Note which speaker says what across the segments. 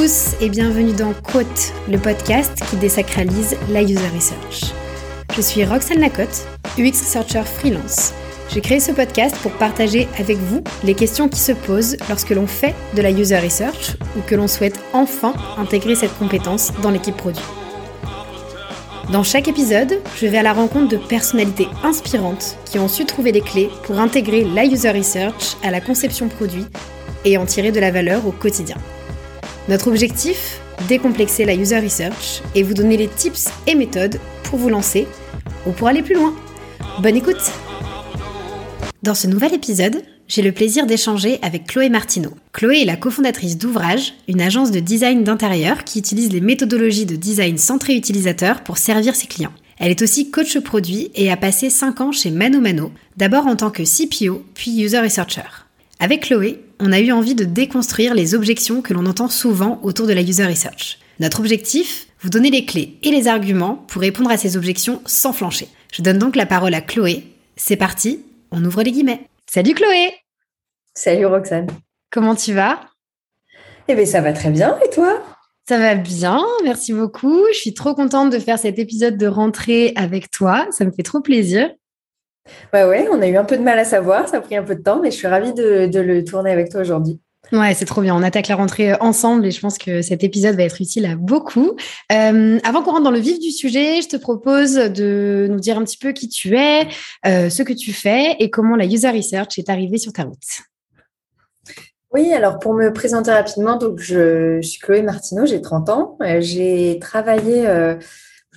Speaker 1: Tous et bienvenue dans Quote, le podcast qui désacralise la user research. Je suis Roxane Lacotte, UX Researcher freelance. J'ai créé ce podcast pour partager avec vous les questions qui se posent lorsque l'on fait de la user research ou que l'on souhaite enfin intégrer cette compétence dans l'équipe produit. Dans chaque épisode, je vais à la rencontre de personnalités inspirantes qui ont su trouver les clés pour intégrer la user research à la conception produit et en tirer de la valeur au quotidien. Notre objectif Décomplexer la user research et vous donner les tips et méthodes pour vous lancer ou pour aller plus loin. Bonne écoute Dans ce nouvel épisode, j'ai le plaisir d'échanger avec Chloé Martineau. Chloé est la cofondatrice d'Ouvrage, une agence de design d'intérieur qui utilise les méthodologies de design centré utilisateur pour servir ses clients. Elle est aussi coach produit et a passé 5 ans chez Mano Mano, d'abord en tant que CPO, puis user researcher. Avec Chloé, on a eu envie de déconstruire les objections que l'on entend souvent autour de la user research. Notre objectif Vous donner les clés et les arguments pour répondre à ces objections sans flancher. Je donne donc la parole à Chloé. C'est parti, on ouvre les guillemets. Salut Chloé
Speaker 2: Salut Roxane
Speaker 1: Comment tu vas?
Speaker 2: Eh bien ça va très bien et toi?
Speaker 1: Ça va bien, merci beaucoup. Je suis trop contente de faire cet épisode de rentrée avec toi. Ça me fait trop plaisir.
Speaker 2: Ouais, ouais, on a eu un peu de mal à savoir, ça a pris un peu de temps, mais je suis ravie de, le tourner avec toi aujourd'hui.
Speaker 1: Ouais, c'est trop bien. On attaque la rentrée ensemble et je pense que cet épisode va être utile à beaucoup. Euh, avant qu'on rentre dans le vif du sujet, je te propose de nous dire un petit peu qui tu es, euh, ce que tu fais et comment la user research est arrivée sur ta route.
Speaker 2: Oui, alors pour me présenter rapidement, donc je, suis Chloé Martineau, j'ai 30 ans. Euh, j'ai travaillé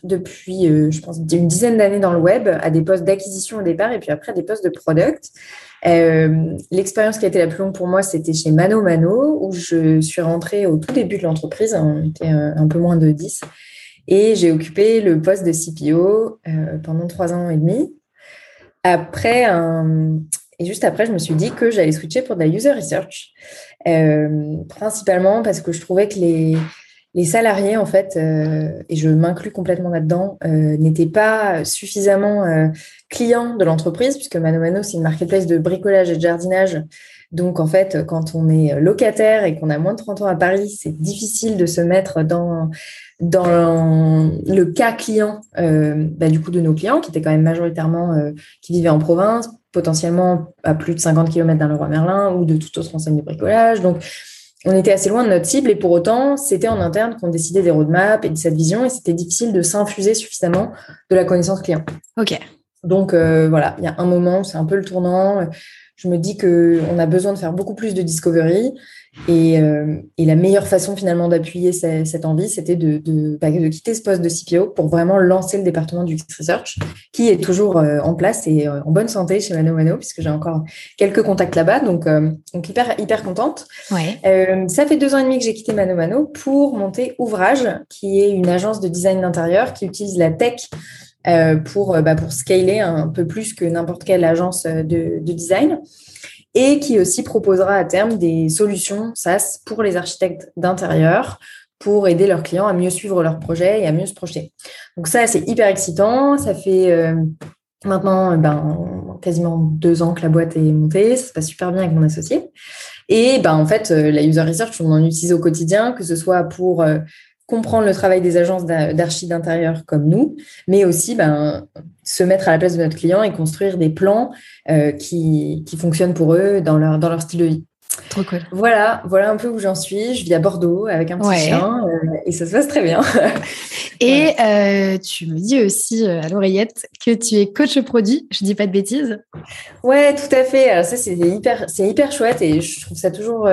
Speaker 2: depuis, euh, je pense, une dizaine d'années dans le web, à des postes d'acquisition au départ et puis après des postes de product. Euh, l'expérience qui a été la plus longue pour moi, c'était chez Mano Mano, où je suis rentrée au tout début de l'entreprise, on était euh, un peu moins de 10, et j'ai occupé le poste de CPO pendant trois ans et demi. Après, et juste après, je me suis dit que j'allais switcher pour de la user research, principalement parce que je trouvais que les les salariés, en fait, euh, et je m'inclus complètement là-dedans, euh, n'étaient pas suffisamment euh, clients de l'entreprise, puisque Mano Mano, c'est une marketplace de bricolage et de jardinage. Donc, en fait, quand on est locataire et qu'on a moins de 30 ans à Paris, c'est difficile de se mettre dans, le cas client, bah, du coup, de nos clients, qui étaient quand même majoritairement, qui vivaient en province, potentiellement à plus de 50 km d'un Leroy Merlin ou de toute autre enseigne de bricolage. On était assez loin de notre cible et pour autant, c'était en interne qu'on décidait des roadmaps et de cette vision et c'était difficile de s'infuser suffisamment de la connaissance client.
Speaker 1: Ok.
Speaker 2: Donc euh, voilà, il y a un moment, c'est un peu le tournant. Je me dis qu'on a besoin de faire beaucoup plus de discovery euh, et, la meilleure façon finalement d'appuyer cette, envie, c'était bah, de, quitter ce poste de CPO pour vraiment lancer le département du Research, qui est toujours euh, en place et euh, en bonne santé chez Mano Mano, puisque j'ai encore quelques contacts là-bas, donc, donc hyper, hyper contente. ça fait deux ans et demi que j'ai quitté Mano Mano pour monter Ouvrage, qui est une agence de design d'intérieur qui utilise la tech pour, bah, pour scaler un peu plus que n'importe quelle agence de, de design et qui aussi proposera à terme des solutions SaaS pour les architectes d'intérieur pour aider leurs clients à mieux suivre leurs projets et à mieux se projeter. Donc ça, c'est hyper excitant. Ça fait euh, maintenant ben, quasiment deux ans que la boîte est montée. Ça se passe super bien avec mon associé. Et ben, en fait, euh, la user research, on en utilise au quotidien, que ce soit pour euh, comprendre le travail des agences d'archi d'intérieur comme nous, mais aussi ben, se mettre à la place de notre client et construire des plans euh, qui, qui, fonctionnent pour eux dans leur, dans leur style de vie.
Speaker 1: Trop cool.
Speaker 2: Voilà, voilà un peu où j'en suis. Je vis à Bordeaux avec un petit chien euh, et ça se passe très bien.
Speaker 1: et euh, tu me dis aussi à l'oreillette que tu es coach produit. Je dis pas de bêtises.
Speaker 2: Ouais, tout à fait. Alors ça c'est hyper, c'est hyper chouette et je trouve ça toujours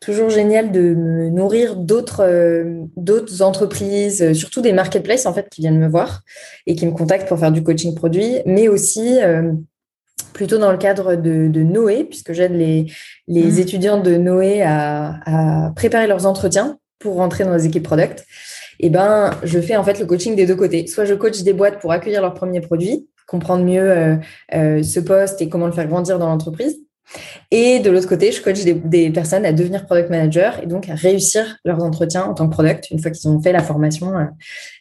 Speaker 2: toujours génial de me nourrir d'autres euh, d'autres entreprises, euh, surtout des marketplaces en fait qui viennent me voir et qui me contactent pour faire du coaching produit, mais aussi euh, plutôt dans le cadre de, de Noé, puisque j'aide les, les mmh. étudiants de Noé à, à, préparer leurs entretiens pour rentrer dans les équipes product. Et eh ben, je fais en fait le coaching des deux côtés. Soit je coach des boîtes pour accueillir leurs premiers produits, comprendre mieux ce poste et comment le faire grandir dans l'entreprise, et de l'autre côté, je coach des, personnes à devenir product manager et donc à réussir leurs entretiens en tant que product une fois qu'ils ont fait la formation euh,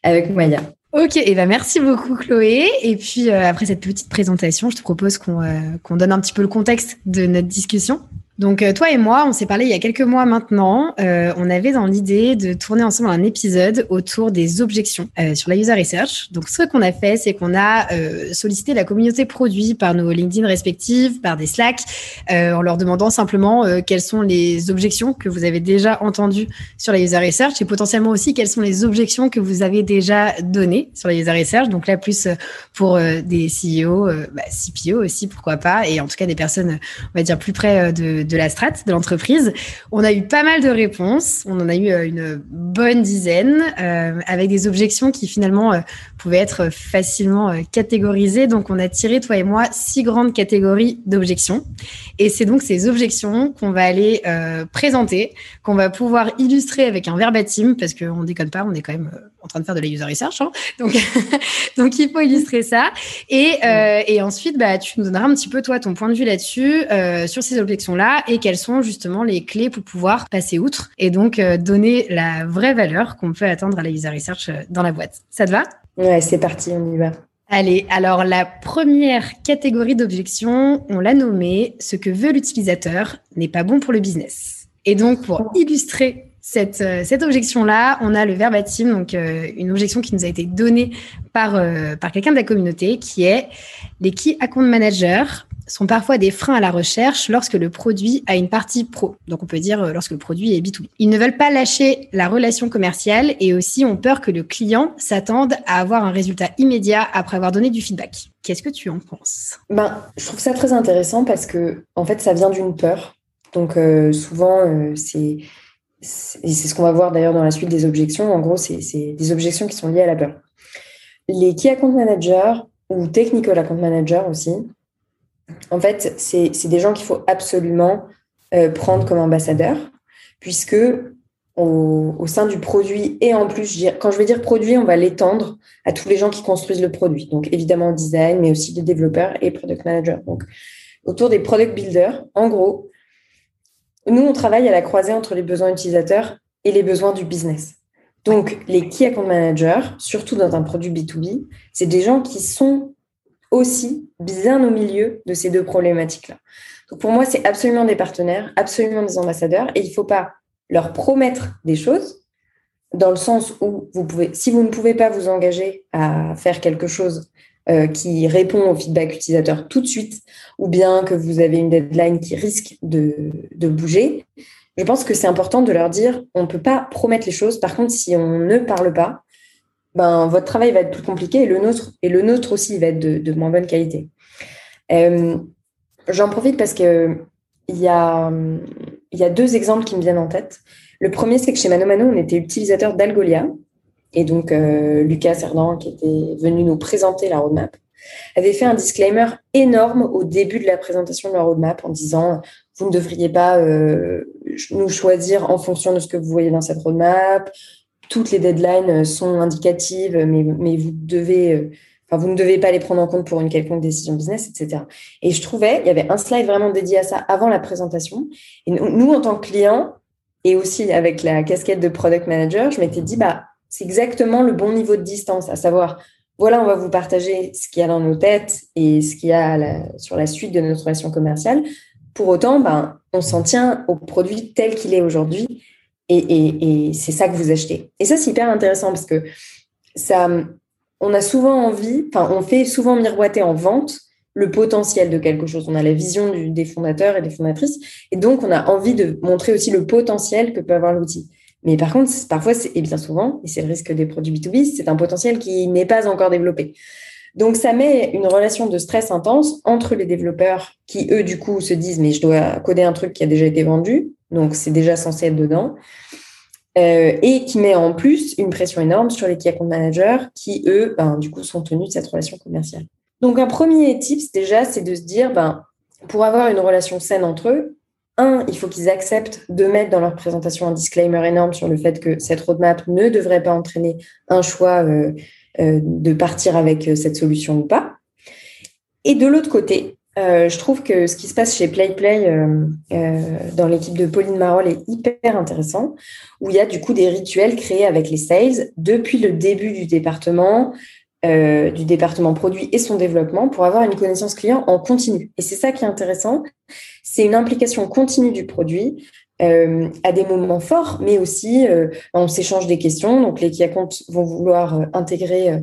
Speaker 2: avec Maya.
Speaker 1: Ok, et ben merci beaucoup Chloé. Et puis euh, après cette petite présentation, je te propose euh, qu'on donne un petit peu le contexte de notre discussion. Donc, euh, toi et moi, on s'est parlé il y a quelques mois maintenant. Euh, on avait dans l'idée de tourner ensemble un épisode autour des objections euh, sur la user research. Donc, ce qu'on a fait, c'est qu'on a sollicité la communauté produit par nos LinkedIn respectives, par des Slack, en leur demandant simplement quelles sont les objections que vous avez déjà entendues sur la user research et potentiellement aussi quelles sont les objections que vous avez déjà données sur la user research. Donc là, plus pour des CEO, bah, CPO aussi, pourquoi pas, et en tout cas des personnes, on va dire, plus près de de la strate de l'entreprise. On a eu pas mal de réponses. On en a eu euh, une bonne dizaine euh, avec des objections qui finalement euh, pouvaient être facilement catégorisées. Donc, on a tiré, toi et moi, six grandes catégories d'objections. Et c'est donc ces objections qu'on va aller présenter, qu'on va pouvoir illustrer avec un verbatim parce qu'on déconne pas, on est quand même en train de faire de la user research. Hein. Donc, donc, il faut illustrer ça. Et, et ensuite, bah, tu nous donneras un petit peu, toi, ton point de vue là-dessus, sur ces objections-là et quelles sont justement les clés pour pouvoir passer outre et donc euh, donner la vraie valeur qu'on peut attendre à la user research euh, dans la boîte. Ça te va?
Speaker 2: Ouais, c'est parti, on y va.
Speaker 1: Allez, alors la première catégorie d'objection, on l'a nommée ce que veut l'utilisateur n'est pas bon pour le business. Et donc pour illustrer cette, euh, cette objection-là, on a le verbatim, donc une objection qui nous a été donnée par, par quelqu'un de la communauté, qui est les key account managers sont parfois des freins à la recherche lorsque le produit a une partie pro. Donc on peut dire euh, lorsque le produit est B2B. Ils ne veulent pas lâcher la relation commerciale et aussi ont peur que le client s'attende à avoir un résultat immédiat après avoir donné du feedback. Qu'est-ce que tu en penses?
Speaker 2: Ben, Je trouve ça très intéressant parce que en fait ça vient d'une peur. Donc euh, souvent euh, c'est et c'est ce qu'on va voir d'ailleurs dans la suite des objections. En gros, c'est des objections qui sont liées à la peur. Les key account managers ou technical account managers aussi, en fait, c'est des gens qu'il faut absolument euh, prendre comme ambassadeurs, puisque au, sein du produit, et en plus, quand je vais dire produit, on va l'étendre à tous les gens qui construisent le produit. Donc, évidemment, design, mais aussi des développeurs et product managers. Donc, autour des product builders, en gros, nous, on travaille à la croisée entre les besoins utilisateurs et les besoins du business. Donc, les key account managers, surtout dans un produit B2B, c'est des gens qui sont aussi bien au milieu de ces deux problématiques-là. Donc pour moi, c'est absolument des partenaires, absolument des ambassadeurs, et il ne faut pas leur promettre des choses dans le sens où vous pouvez, si vous ne pouvez pas vous engager à faire quelque chose euh, qui répond au feedback utilisateur tout de suite, ou bien que vous avez une deadline qui risque de, de bouger, je pense que c'est important de leur dire on ne peut pas promettre les choses. Par contre, si on ne parle pas, ben, votre travail va être plus compliqué et le nôtre, et le aussi va être de, moins bonne qualité. Euh, j'en profite parce que il y y a deux exemples qui me viennent en tête. Le premier, c'est que chez Mano Mano, on était utilisateur d'Algolia. Et donc, euh, Lucas Cerdan, qui était venu nous présenter la roadmap, avait fait un disclaimer énorme au début de la présentation de la roadmap en disant vous ne devriez pas euh, nous choisir en fonction de ce que vous voyez dans cette roadmap toutes les deadlines sont indicatives, mais, vous devez, euh, vous ne devez pas les prendre en compte pour une quelconque décision business, etc. Et je trouvais, il y avait un slide vraiment dédié à ça avant la présentation. Et nous, en tant que clients, et aussi avec la casquette de product manager, je m'étais dit, bah, c'est exactement le bon niveau de distance, à savoir, voilà, on va vous partager ce qu'il y a dans nos têtes et ce qu'il y a sur la suite de notre relation commerciale. Pour autant, ben, on s'en tient au produit tel qu'il est aujourd'hui et, c'est ça que vous achetez. Et ça, c'est hyper intéressant parce que ça, on a souvent envie, enfin, on fait souvent miroiter en vente le potentiel de quelque chose. On a la vision des fondateurs et des fondatrices, et donc on a envie de montrer aussi le potentiel que peut avoir l'outil. Mais par contre, parfois, et bien souvent, et c'est le risque des produits B2B, c'est un potentiel qui n'est pas encore développé. Donc, ça met une relation de stress intense entre les développeurs qui, eux, du coup, se disent, mais je dois coder un truc qui a déjà été vendu, donc c'est déjà censé être dedans, euh, et qui met en plus une pression énorme sur les key account managers qui, eux, ben, du coup, sont tenus de cette relation commerciale. Donc, un premier tips, déjà, c'est de se dire, ben, pour avoir une relation saine entre eux, un, il faut qu'ils acceptent de mettre dans leur présentation un disclaimer énorme sur le fait que cette roadmap ne devrait pas entraîner un choix euh, euh, de partir avec euh, cette solution ou pas. Et de l'autre côté, je trouve que ce qui se passe chez PlayPlay dans l'équipe de Pauline Marol est hyper intéressant, où il y a du coup des rituels créés avec les sales depuis le début du département, euh, du département produit et son développement pour avoir une connaissance client en continu. Et c'est ça qui est intéressant, c'est une implication continue du produit euh, à des moments forts, mais aussi euh, on s'échange des questions. Donc les accounts vont vouloir intégrer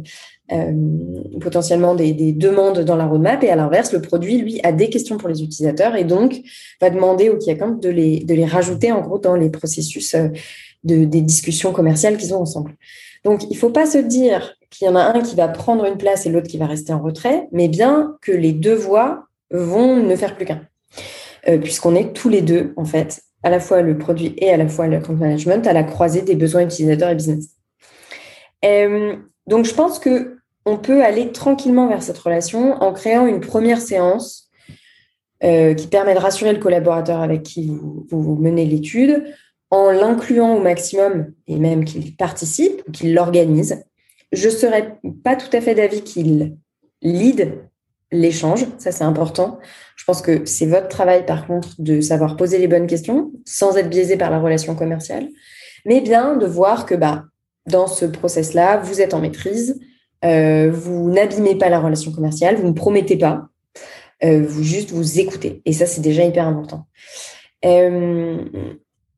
Speaker 2: potentiellement des, des, demandes dans la roadmap et à l'inverse, le produit, lui, a des questions pour les utilisateurs et donc va demander aux accounts de les, de les rajouter en gros dans les processus de, des discussions commerciales qu'ils ont ensemble. Donc, il ne faut pas se dire qu'il y en a un qui va prendre une place et l'autre qui va rester en retrait, mais bien que les deux voix vont ne faire plus qu'un. Euh, puisqu'on est tous les deux, en fait, à la fois le produit et à la fois le compte management, à la croisée des besoins utilisateurs et business. Euh, donc, je pense que on peut aller tranquillement vers cette relation en créant une première séance euh, qui permet de rassurer le collaborateur avec qui vous menez l'étude, en l'incluant au maximum et même qu'il participe qu'il l'organise. Je ne serais pas tout à fait d'avis qu'il lead l'échange, ça c'est important. Je pense que c'est votre travail par contre de savoir poser les bonnes questions sans être biaisé par la relation commerciale, mais bien de voir que bah, dans ce process-là, vous êtes en maîtrise, euh, vous n'abîmez pas la relation commerciale, vous ne promettez pas, euh, vous juste vous écoutez. Et ça c'est déjà hyper important. Euh,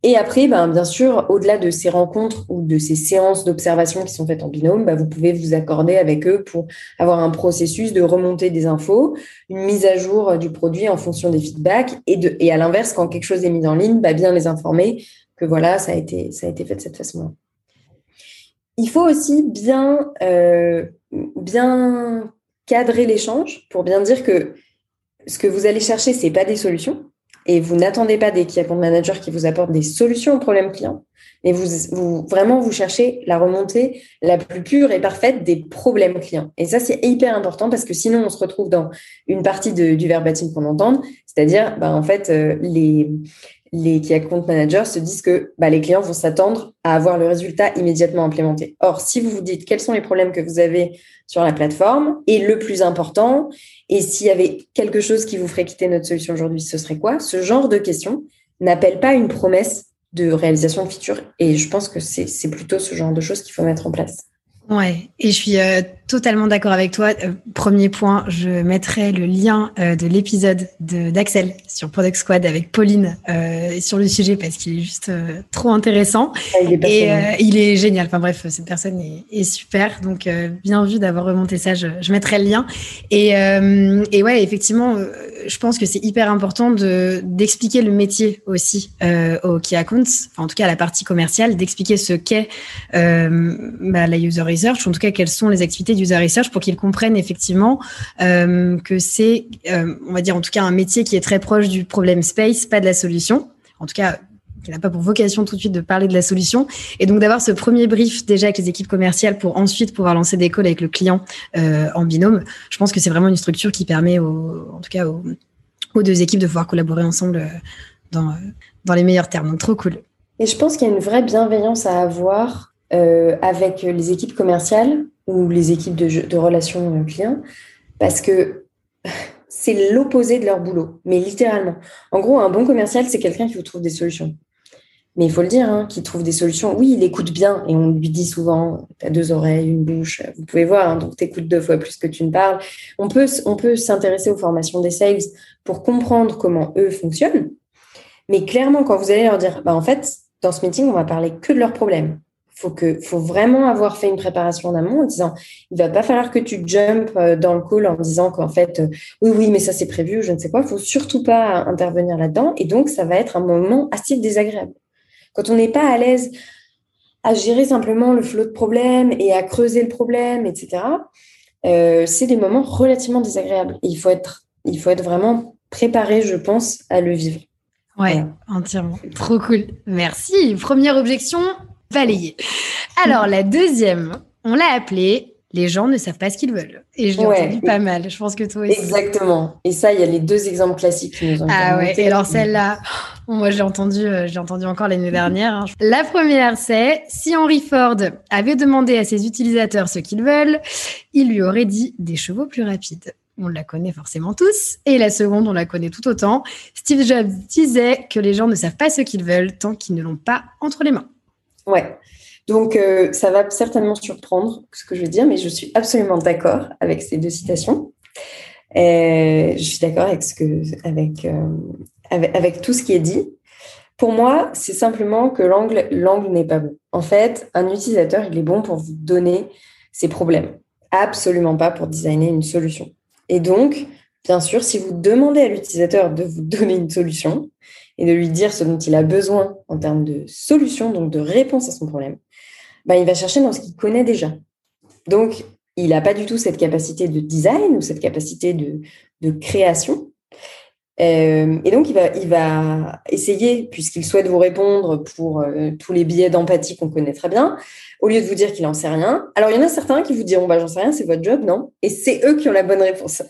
Speaker 2: et après, ben, bien sûr, au-delà de ces rencontres ou de ces séances d'observation qui sont faites en binôme, ben, vous pouvez vous accorder avec eux pour avoir un processus de remontée des infos, une mise à jour du produit en fonction des feedbacks et, à l'inverse, quand quelque chose est mis en ligne, ben, bien les informer que voilà, ça a été, fait de cette façon-là. Il faut aussi bien, euh, bien cadrer l'échange pour bien dire que ce que vous allez chercher, c'est pas des solutions, et vous n'attendez pas des key account managers qui vous apportent des solutions aux problèmes clients, mais vous, vraiment vous cherchez la remontée la plus pure et parfaite des problèmes clients. Et ça, c'est hyper important parce que sinon, on se retrouve dans une partie du verbatim qu'on entend, c'est-à-dire, bah, en fait, euh, les, les key account managers se disent que bah, les clients vont s'attendre à avoir le résultat immédiatement implémenté. Or, si vous vous dites quels sont les problèmes que vous avez sur la plateforme et le plus important, et s'il y avait quelque chose qui vous ferait quitter notre solution aujourd'hui, ce serait quoi? Ce genre de questions n'appelle pas une promesse de réalisation de feature. Et je pense que c'est plutôt ce genre de choses qu'il faut mettre en place.
Speaker 1: Ouais, et je suis euh, totalement d'accord avec toi. Euh, premier point, je mettrai le lien euh, de l'épisode d'Axel sur Product Squad avec Pauline sur le sujet parce qu'il est juste trop intéressant. Ah, il est et il est génial. Enfin bref, cette personne est, est super. Donc bien vu d'avoir remonté ça. Je, je, mettrai le lien. Et, et ouais, effectivement, je pense que c'est hyper important de d'expliquer le métier aussi aux key accounts, enfin, en tout cas à la partie commerciale, d'expliquer ce qu'est bah, la user research, en tout cas quelles sont les activités d'user research pour qu'ils comprennent effectivement euh, que c'est, euh, on va dire en tout cas un métier qui est très proche du problème space, pas de la solution. En tout cas, qui n'a pas pour vocation tout de suite de parler de la solution. Et donc d'avoir ce premier brief déjà avec les équipes commerciales pour ensuite pouvoir lancer des calls avec le client euh, en binôme, je pense que c'est vraiment une structure qui permet, en tout cas aux, aux, deux équipes de pouvoir collaborer ensemble dans, dans les meilleurs termes. Donc trop cool.
Speaker 2: Et je pense qu'il y a une vraie bienveillance à avoir avec les équipes commerciales ou les équipes de, relations clients parce que c'est l'opposé de leur boulot, mais littéralement. En gros, un bon commercial, c'est quelqu'un qui vous trouve des solutions. Mais il faut le dire, hein, qui trouve des solutions. Oui, il écoute bien et on lui dit souvent, tu as deux oreilles, une bouche, vous pouvez voir, hein, donc tu écoutes deux fois plus que tu ne parles. On peut, on peut s'intéresser aux formations des sales pour comprendre comment eux fonctionnent. Mais clairement, quand vous allez leur dire, bah, en fait, dans ce meeting, on va parler que de leurs problèmes faut que faut vraiment avoir fait une préparation en amont en disant il va pas falloir que tu jumps euh, dans le call en disant qu'en fait euh, oui oui mais ça c'est prévu je ne sais quoi faut surtout pas intervenir là-dedans et donc ça va être un moment assez désagréable quand on n'est pas à l'aise à gérer simplement le flot de problèmes et à creuser le problème etc euh, c'est des moments relativement désagréables et il faut être il faut être vraiment préparé je pense à le vivre
Speaker 1: Ouais, entièrement. Trop cool. Merci. Première objection, balayé. Alors, la deuxième, on l'a appelée Les gens ne savent pas ce qu'ils veulent. Et je l'ai entendu pas mal. Je pense que toi aussi.
Speaker 2: Exactement. Et ça, il y a les deux exemples classiques qui nous ont
Speaker 1: Ah ouais. Et alors, celle-là, moi, j'ai entendu, euh, j'ai entendu encore l'année dernière. Hein. La première, c'est si Henry Ford avait demandé à ses utilisateurs ce qu'ils veulent, il lui aurait dit des chevaux plus rapides on la connaît forcément tous. Et la seconde, on la connaît tout autant. Steve Jobs disait que les gens ne savent pas ce qu'ils veulent tant qu'ils ne l'ont pas entre les mains.
Speaker 2: Ouais. Donc, euh, ça va certainement surprendre ce que je veux dire, mais je suis absolument d'accord avec ces deux citations. je suis d'accord avec, que, avec, avec, tout ce qui est dit. Pour moi, c'est simplement que l'angle n'est pas bon. En fait, un utilisateur, il est bon pour vous donner ses problèmes, absolument pas pour designer une solution. Et donc, bien sûr, si vous demandez à l'utilisateur de vous donner une solution et de lui dire ce dont il a besoin en termes de solution, donc de réponse à son problème, ben, il va chercher dans ce qu'il connaît déjà. Donc, il n'a pas du tout cette capacité de design ou cette capacité de, de création. Euh, et donc, il va, il va essayer, puisqu'il souhaite vous répondre pour euh, tous les billets d'empathie qu'on connaît très bien, au lieu de vous dire qu'il n'en sait rien. Alors, il y en a certains qui vous diront, bah, j'en sais rien, c'est votre job, non? Et c'est eux qui ont la bonne réponse.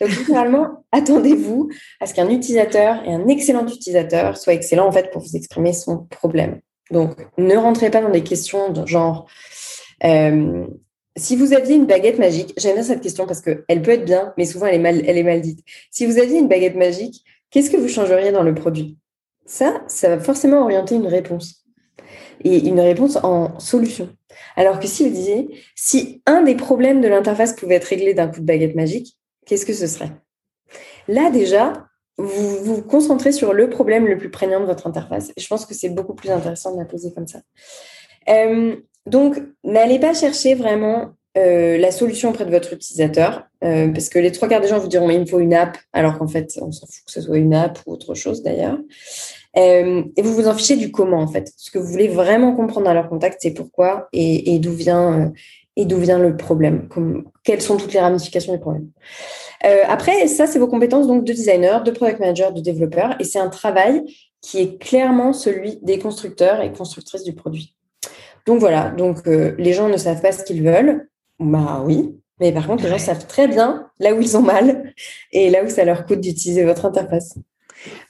Speaker 2: Donc, généralement, attendez-vous à ce qu'un utilisateur et un excellent utilisateur soit excellent, en fait, pour vous exprimer son problème. Donc, ne rentrez pas dans des questions de genre, euh, si vous aviez une baguette magique, j'aime bien cette question parce qu'elle peut être bien, mais souvent elle est mal, elle est mal dite. Si vous aviez une baguette magique, qu'est-ce que vous changeriez dans le produit? Ça, ça va forcément orienter une réponse. Et une réponse en solution. Alors que si vous disiez, si un des problèmes de l'interface pouvait être réglé d'un coup de baguette magique, qu'est-ce que ce serait? Là déjà, vous vous concentrez sur le problème le plus prégnant de votre interface. Je pense que c'est beaucoup plus intéressant de la poser comme ça. Euh, donc, n'allez pas chercher vraiment euh, la solution auprès de votre utilisateur, euh, parce que les trois quarts des gens vous diront mais il me faut une app, alors qu'en fait, on s'en fout que ce soit une app ou autre chose d'ailleurs. Euh, et vous vous en fichez du comment en fait. Ce que vous voulez vraiment comprendre à leur contact, c'est pourquoi et, d'où vient et vient le problème. quelles sont toutes les ramifications du problème. après, ça, c'est vos compétences donc de designer, de product manager, de développeur, et c'est un travail qui est clairement celui des constructeurs et constructrices du produit. Donc voilà, donc euh, les gens ne savent pas ce qu'ils veulent. Bah oui, mais par contre, les gens savent très bien là où ils ont mal et là où ça leur coûte d'utiliser votre interface.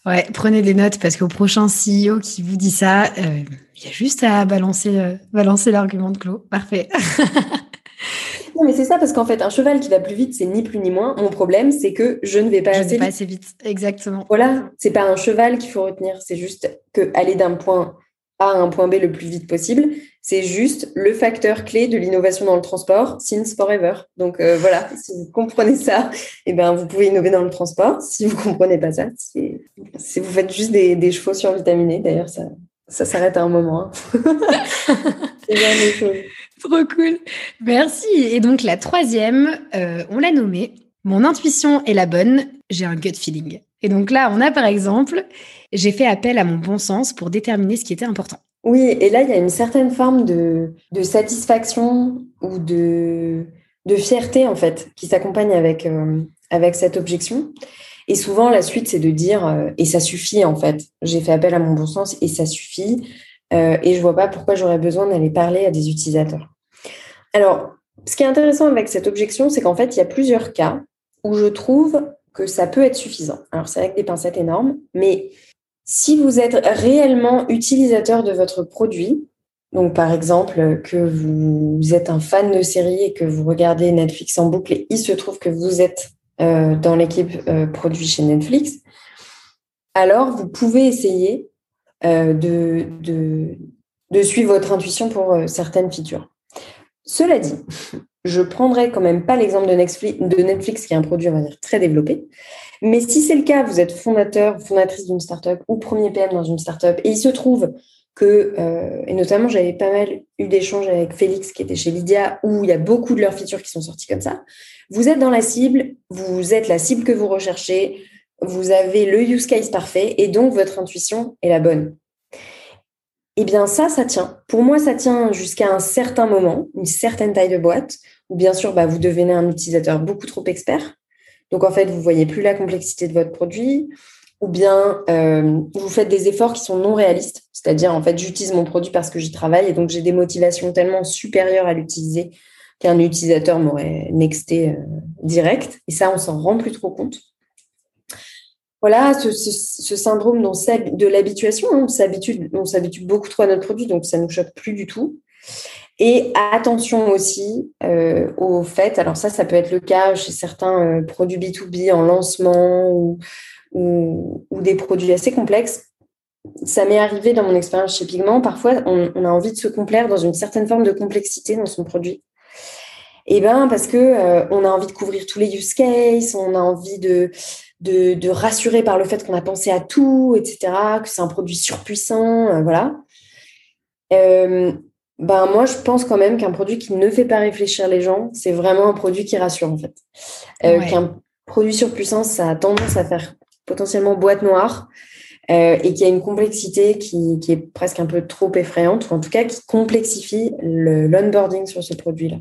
Speaker 1: Ouais, prenez des notes parce qu'au prochain CEO qui vous dit ça, euh, il y a juste à balancer, euh, balancer l'argument de Claude. Parfait.
Speaker 2: non, mais c'est ça parce qu'en fait, un cheval qui va plus vite, c'est ni plus ni moins. Mon problème, c'est que je ne vais pas,
Speaker 1: assez, pas vite. assez vite. Exactement.
Speaker 2: Voilà, c'est pas un cheval qu'il faut retenir, c'est juste que aller d'un point A à un point B le plus vite possible, c'est juste le facteur clé de l'innovation dans le transport since forever. Donc euh, voilà, si vous comprenez ça, eh ben, vous pouvez innover dans le transport. Si vous ne comprenez pas ça, si vous faites juste des, des chevaux survitaminés, d'ailleurs, ça, ça s'arrête à un moment. Hein.
Speaker 1: c'est Trop cool. Merci. Et donc la troisième, euh, on l'a nommée. Mon intuition est la bonne, j'ai un gut feeling. Et donc là, on a par exemple, j'ai fait appel à mon bon sens pour déterminer ce qui était important.
Speaker 2: Oui, et là, il y a une certaine forme de, satisfaction ou de, fierté, en fait, qui s'accompagne avec, euh, avec cette objection. Et souvent, la suite, c'est de dire, euh, et ça suffit, en fait. J'ai fait appel à mon bon sens et ça suffit. Euh, et je vois pas pourquoi j'aurais besoin d'aller parler à des utilisateurs. Alors, ce qui est intéressant avec cette objection, c'est qu'en fait, il y a plusieurs cas où je trouve que ça peut être suffisant. Alors, c'est avec des pincettes énormes, mais si vous êtes réellement utilisateur de votre produit, donc par exemple que vous êtes un fan de série et que vous regardez Netflix en boucle et il se trouve que vous êtes euh, dans l'équipe euh, produit chez Netflix, alors vous pouvez essayer euh, de, de, suivre votre intuition pour certaines features. Cela dit, je prendrai quand même pas l'exemple de Netflix, de Netflix, qui est un produit, on va dire, très développé. Mais si c'est le cas, vous êtes fondateur, fondatrice d'une startup ou premier PM dans une startup, et il se trouve que, euh, et notamment j'avais pas mal eu d'échanges avec Félix qui était chez Lydia, où il y a beaucoup de leurs features qui sont sorties comme ça. Vous êtes dans la cible, vous êtes la cible que vous recherchez, vous avez le use case parfait, et donc votre intuition est la bonne. Eh bien ça, ça tient. Pour moi, ça tient jusqu'à un certain moment, une certaine taille de boîte, où bien sûr, bah, vous devenez un utilisateur beaucoup trop expert. Donc, en fait, vous voyez plus la complexité de votre produit ou bien euh, vous faites des efforts qui sont non réalistes, c'est-à-dire en fait j'utilise mon produit parce que j'y travaille et donc j'ai des motivations tellement supérieures à l'utiliser qu'un utilisateur m'aurait nexté euh, direct et ça on s'en rend plus trop compte. Voilà, ce, syndrome de l'habituation, on s'habitue, on s'habitue beaucoup trop à notre produit, donc ça ne nous choque plus du tout. Et attention aussi euh, au fait, alors ça, ça peut être le cas chez certains euh, produits B2B en lancement ou, des produits assez complexes. ça m'est arrivé dans mon expérience chez Pigment, parfois on, a envie de se complaire dans une certaine forme de complexité dans son produit. Et eh ben parce que euh, on a envie de couvrir tous les use cases, on a envie de, de, rassurer par le fait qu'on a pensé à tout, etc., que c'est un produit surpuissant, voilà. Euh, ben moi, je pense quand même qu'un produit qui ne fait pas réfléchir les gens, c'est vraiment un produit qui rassure en fait. Qu'un produit surpuissant, ça a tendance à faire potentiellement boîte noire. Euh, et qui a une complexité qui, qui, est presque un peu trop effrayante, ou en tout cas qui complexifie l'onboarding sur ce produit-là.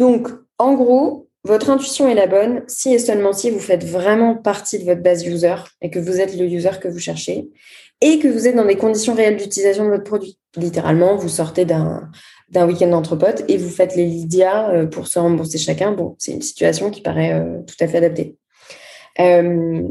Speaker 2: Donc, en gros, votre intuition est la bonne si et seulement si vous faites vraiment partie de votre base user et que vous êtes le user que vous cherchez et que vous êtes dans des conditions réelles d'utilisation de votre produit. Littéralement, vous sortez d'un d'un week-end entre potes et vous faites les Lydia euh, pour se rembourser chacun. Bon, c'est une situation qui paraît euh, tout à fait adaptée. Euh,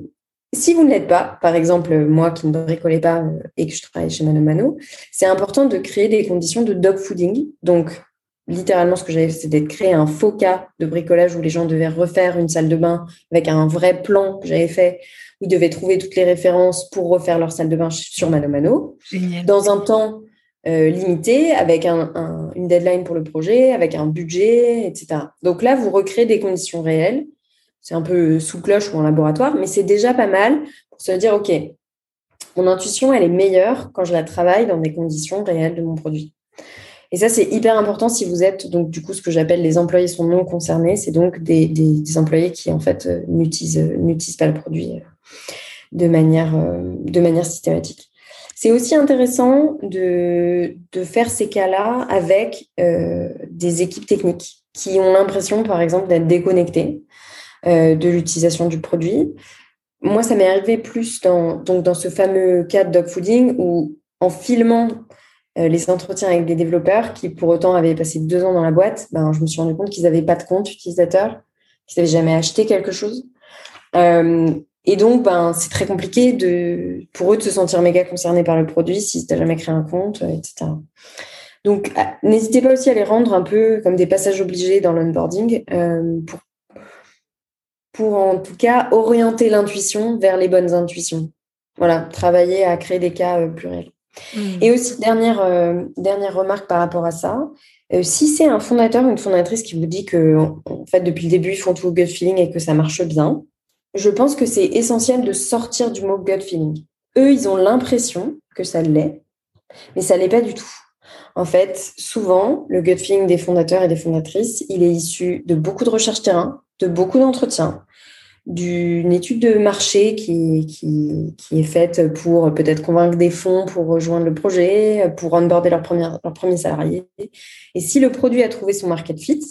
Speaker 2: si vous ne l'êtes pas, par exemple, moi qui ne bricolais pas et que je travaille chez Mano Mano, c'est important de créer des conditions de dog fooding. Donc, littéralement, ce que j'avais fait, c'était de créer un faux cas de bricolage où les gens devaient refaire une salle de bain avec un vrai plan que j'avais fait, où ils devaient trouver toutes les références pour refaire leur salle de bain sur Mano Mano. Dans un temps limité, avec une deadline pour le projet, avec un budget, etc. Donc là, vous recréez des conditions réelles c'est un peu sous cloche ou en laboratoire, mais c'est déjà pas mal pour se dire, OK, mon intuition, elle est meilleure quand je la travaille dans des conditions réelles de mon produit. Et ça, c'est hyper important si vous êtes, donc, du coup, ce que j'appelle les employés sont non concernés. C'est donc des, des, employés qui, en fait, euh, n'utilisent, euh, n'utilisent pas le produit euh, de manière, de manière systématique. C'est aussi intéressant de, de faire ces cas-là avec des équipes techniques qui ont l'impression, par exemple, d'être déconnectées euh, de l'utilisation du produit. Moi, ça m'est arrivé plus dans, donc dans ce fameux cas de dog fooding où, en filmant euh, les entretiens avec des développeurs qui, pour autant, avaient passé deux ans dans la boîte, ben, je me suis rendu compte qu'ils n'avaient pas de compte utilisateur, qu'ils n'avaient jamais acheté quelque chose. Euh, et donc, ben, c'est très compliqué de, pour eux de se sentir méga concernés par le produit si tu n'as jamais créé un compte, etc. Donc, ah, n'hésitez pas aussi à les rendre un peu comme des passages obligés dans l'onboarding pour pour en tout cas orienter l'intuition vers les bonnes intuitions. Voilà, travailler à créer des cas euh, pluriels. Mmh. Et aussi, dernière, euh, dernière remarque par rapport à ça, euh, si c'est un fondateur ou une fondatrice qui vous dit que en fait, depuis le début, ils font tout au gut feeling et que ça marche bien, je pense que c'est essentiel de sortir du mot gut feeling. Eux, ils ont l'impression que ça l'est, mais ça l'est pas du tout. En fait, souvent, le gut feeling des fondateurs et des fondatrices, il est issu de beaucoup de recherches terrain, de beaucoup d'entretiens, d'une étude de marché qui, qui, est faite pour peut-être convaincre des fonds pour rejoindre le projet, pour onboarder leur, première, leur premier salarié. Et si le produit a trouvé son market fit,